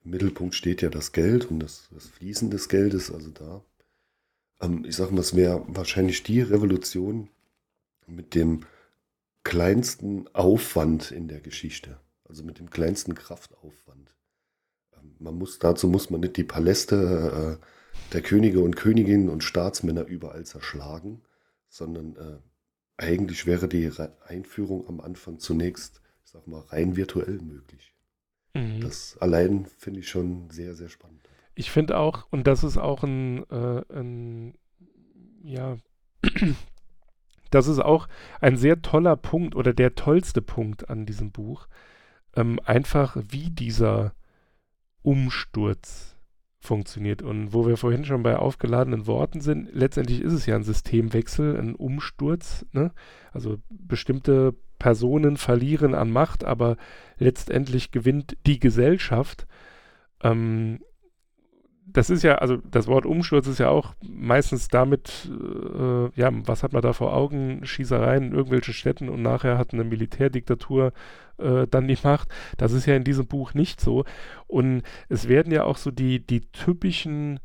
Mittelpunkt steht ja das Geld und das, das Fließen des Geldes, also da. Ähm, ich sage mal, es wäre wahrscheinlich die Revolution mit dem kleinsten Aufwand in der Geschichte, also mit dem kleinsten Kraftaufwand. Ähm, man muss, dazu muss man nicht die Paläste äh, der Könige und Königinnen und Staatsmänner überall zerschlagen, sondern äh, eigentlich wäre die Einführung am Anfang zunächst ich sag mal, rein virtuell möglich. Mhm. Das allein finde ich schon sehr, sehr spannend. Ich finde auch, und das ist auch ein, äh, ein ja, das ist auch ein sehr toller Punkt oder der tollste Punkt an diesem Buch. Ähm, einfach wie dieser Umsturz funktioniert. Und wo wir vorhin schon bei aufgeladenen Worten sind, letztendlich ist es ja ein Systemwechsel, ein Umsturz. Ne? Also bestimmte Personen verlieren an Macht, aber letztendlich gewinnt die Gesellschaft. Ähm, das ist ja, also das Wort Umsturz ist ja auch meistens damit, äh, ja, was hat man da vor Augen? Schießereien in irgendwelchen Städten und nachher hat eine Militärdiktatur äh, dann die Macht. Das ist ja in diesem Buch nicht so. Und es werden ja auch so die, die typischen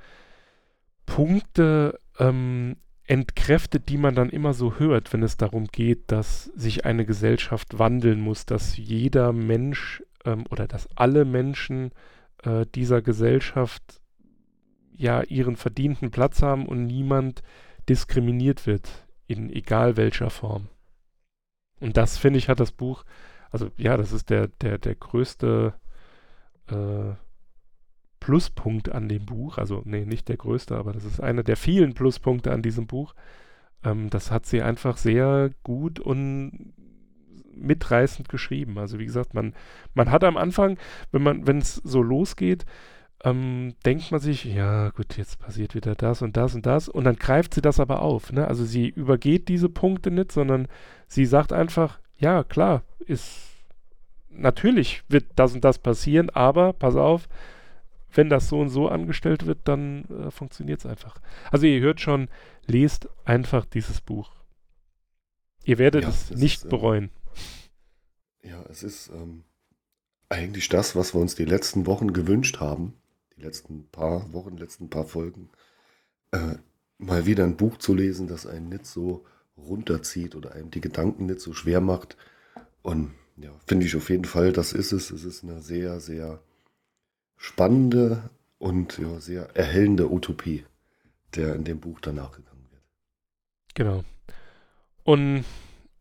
Punkte ähm, entkräftet, die man dann immer so hört, wenn es darum geht, dass sich eine Gesellschaft wandeln muss, dass jeder Mensch ähm, oder dass alle Menschen äh, dieser Gesellschaft ja ihren verdienten Platz haben und niemand diskriminiert wird, in egal welcher Form. Und das, finde ich, hat das Buch, also ja, das ist der, der, der größte äh, Pluspunkt an dem Buch. Also, nee, nicht der größte, aber das ist einer der vielen Pluspunkte an diesem Buch. Ähm, das hat sie einfach sehr gut und mitreißend geschrieben. Also, wie gesagt, man, man hat am Anfang, wenn man, wenn es so losgeht, ähm, denkt man sich, ja gut, jetzt passiert wieder das und das und das und dann greift sie das aber auf. Ne? Also sie übergeht diese Punkte nicht, sondern sie sagt einfach, ja klar, ist natürlich wird das und das passieren, aber pass auf, wenn das so und so angestellt wird, dann äh, funktioniert es einfach. Also ihr hört schon, lest einfach dieses Buch. Ihr werdet ja, es nicht ist, äh, bereuen. ja, es ist ähm, eigentlich das, was wir uns die letzten Wochen gewünscht haben die letzten paar Wochen, letzten paar Folgen, äh, mal wieder ein Buch zu lesen, das einen nicht so runterzieht oder einem die Gedanken nicht so schwer macht. Und ja, finde ich auf jeden Fall, das ist es. Es ist eine sehr, sehr spannende und ja, sehr erhellende Utopie, der in dem Buch danach gegangen wird. Genau. Und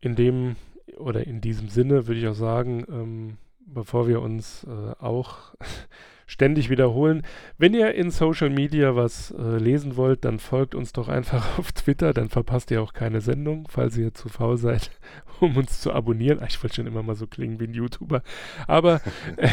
in dem oder in diesem Sinne würde ich auch sagen, ähm, bevor wir uns äh, auch ständig wiederholen. Wenn ihr in Social Media was äh, lesen wollt, dann folgt uns doch einfach auf Twitter, dann verpasst ihr auch keine Sendung, falls ihr zu faul seid, um uns zu abonnieren. Ah, ich wollte schon immer mal so klingen wie ein YouTuber. Aber äh,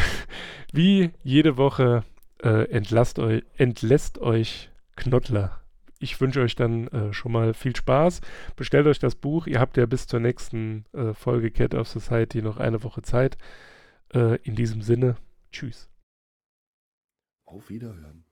wie jede Woche äh, entlasst euch, entlässt euch Knottler. Ich wünsche euch dann äh, schon mal viel Spaß. Bestellt euch das Buch. Ihr habt ja bis zur nächsten äh, Folge Cat of Society noch eine Woche Zeit. Äh, in diesem Sinne, tschüss. Auf Wiederhören.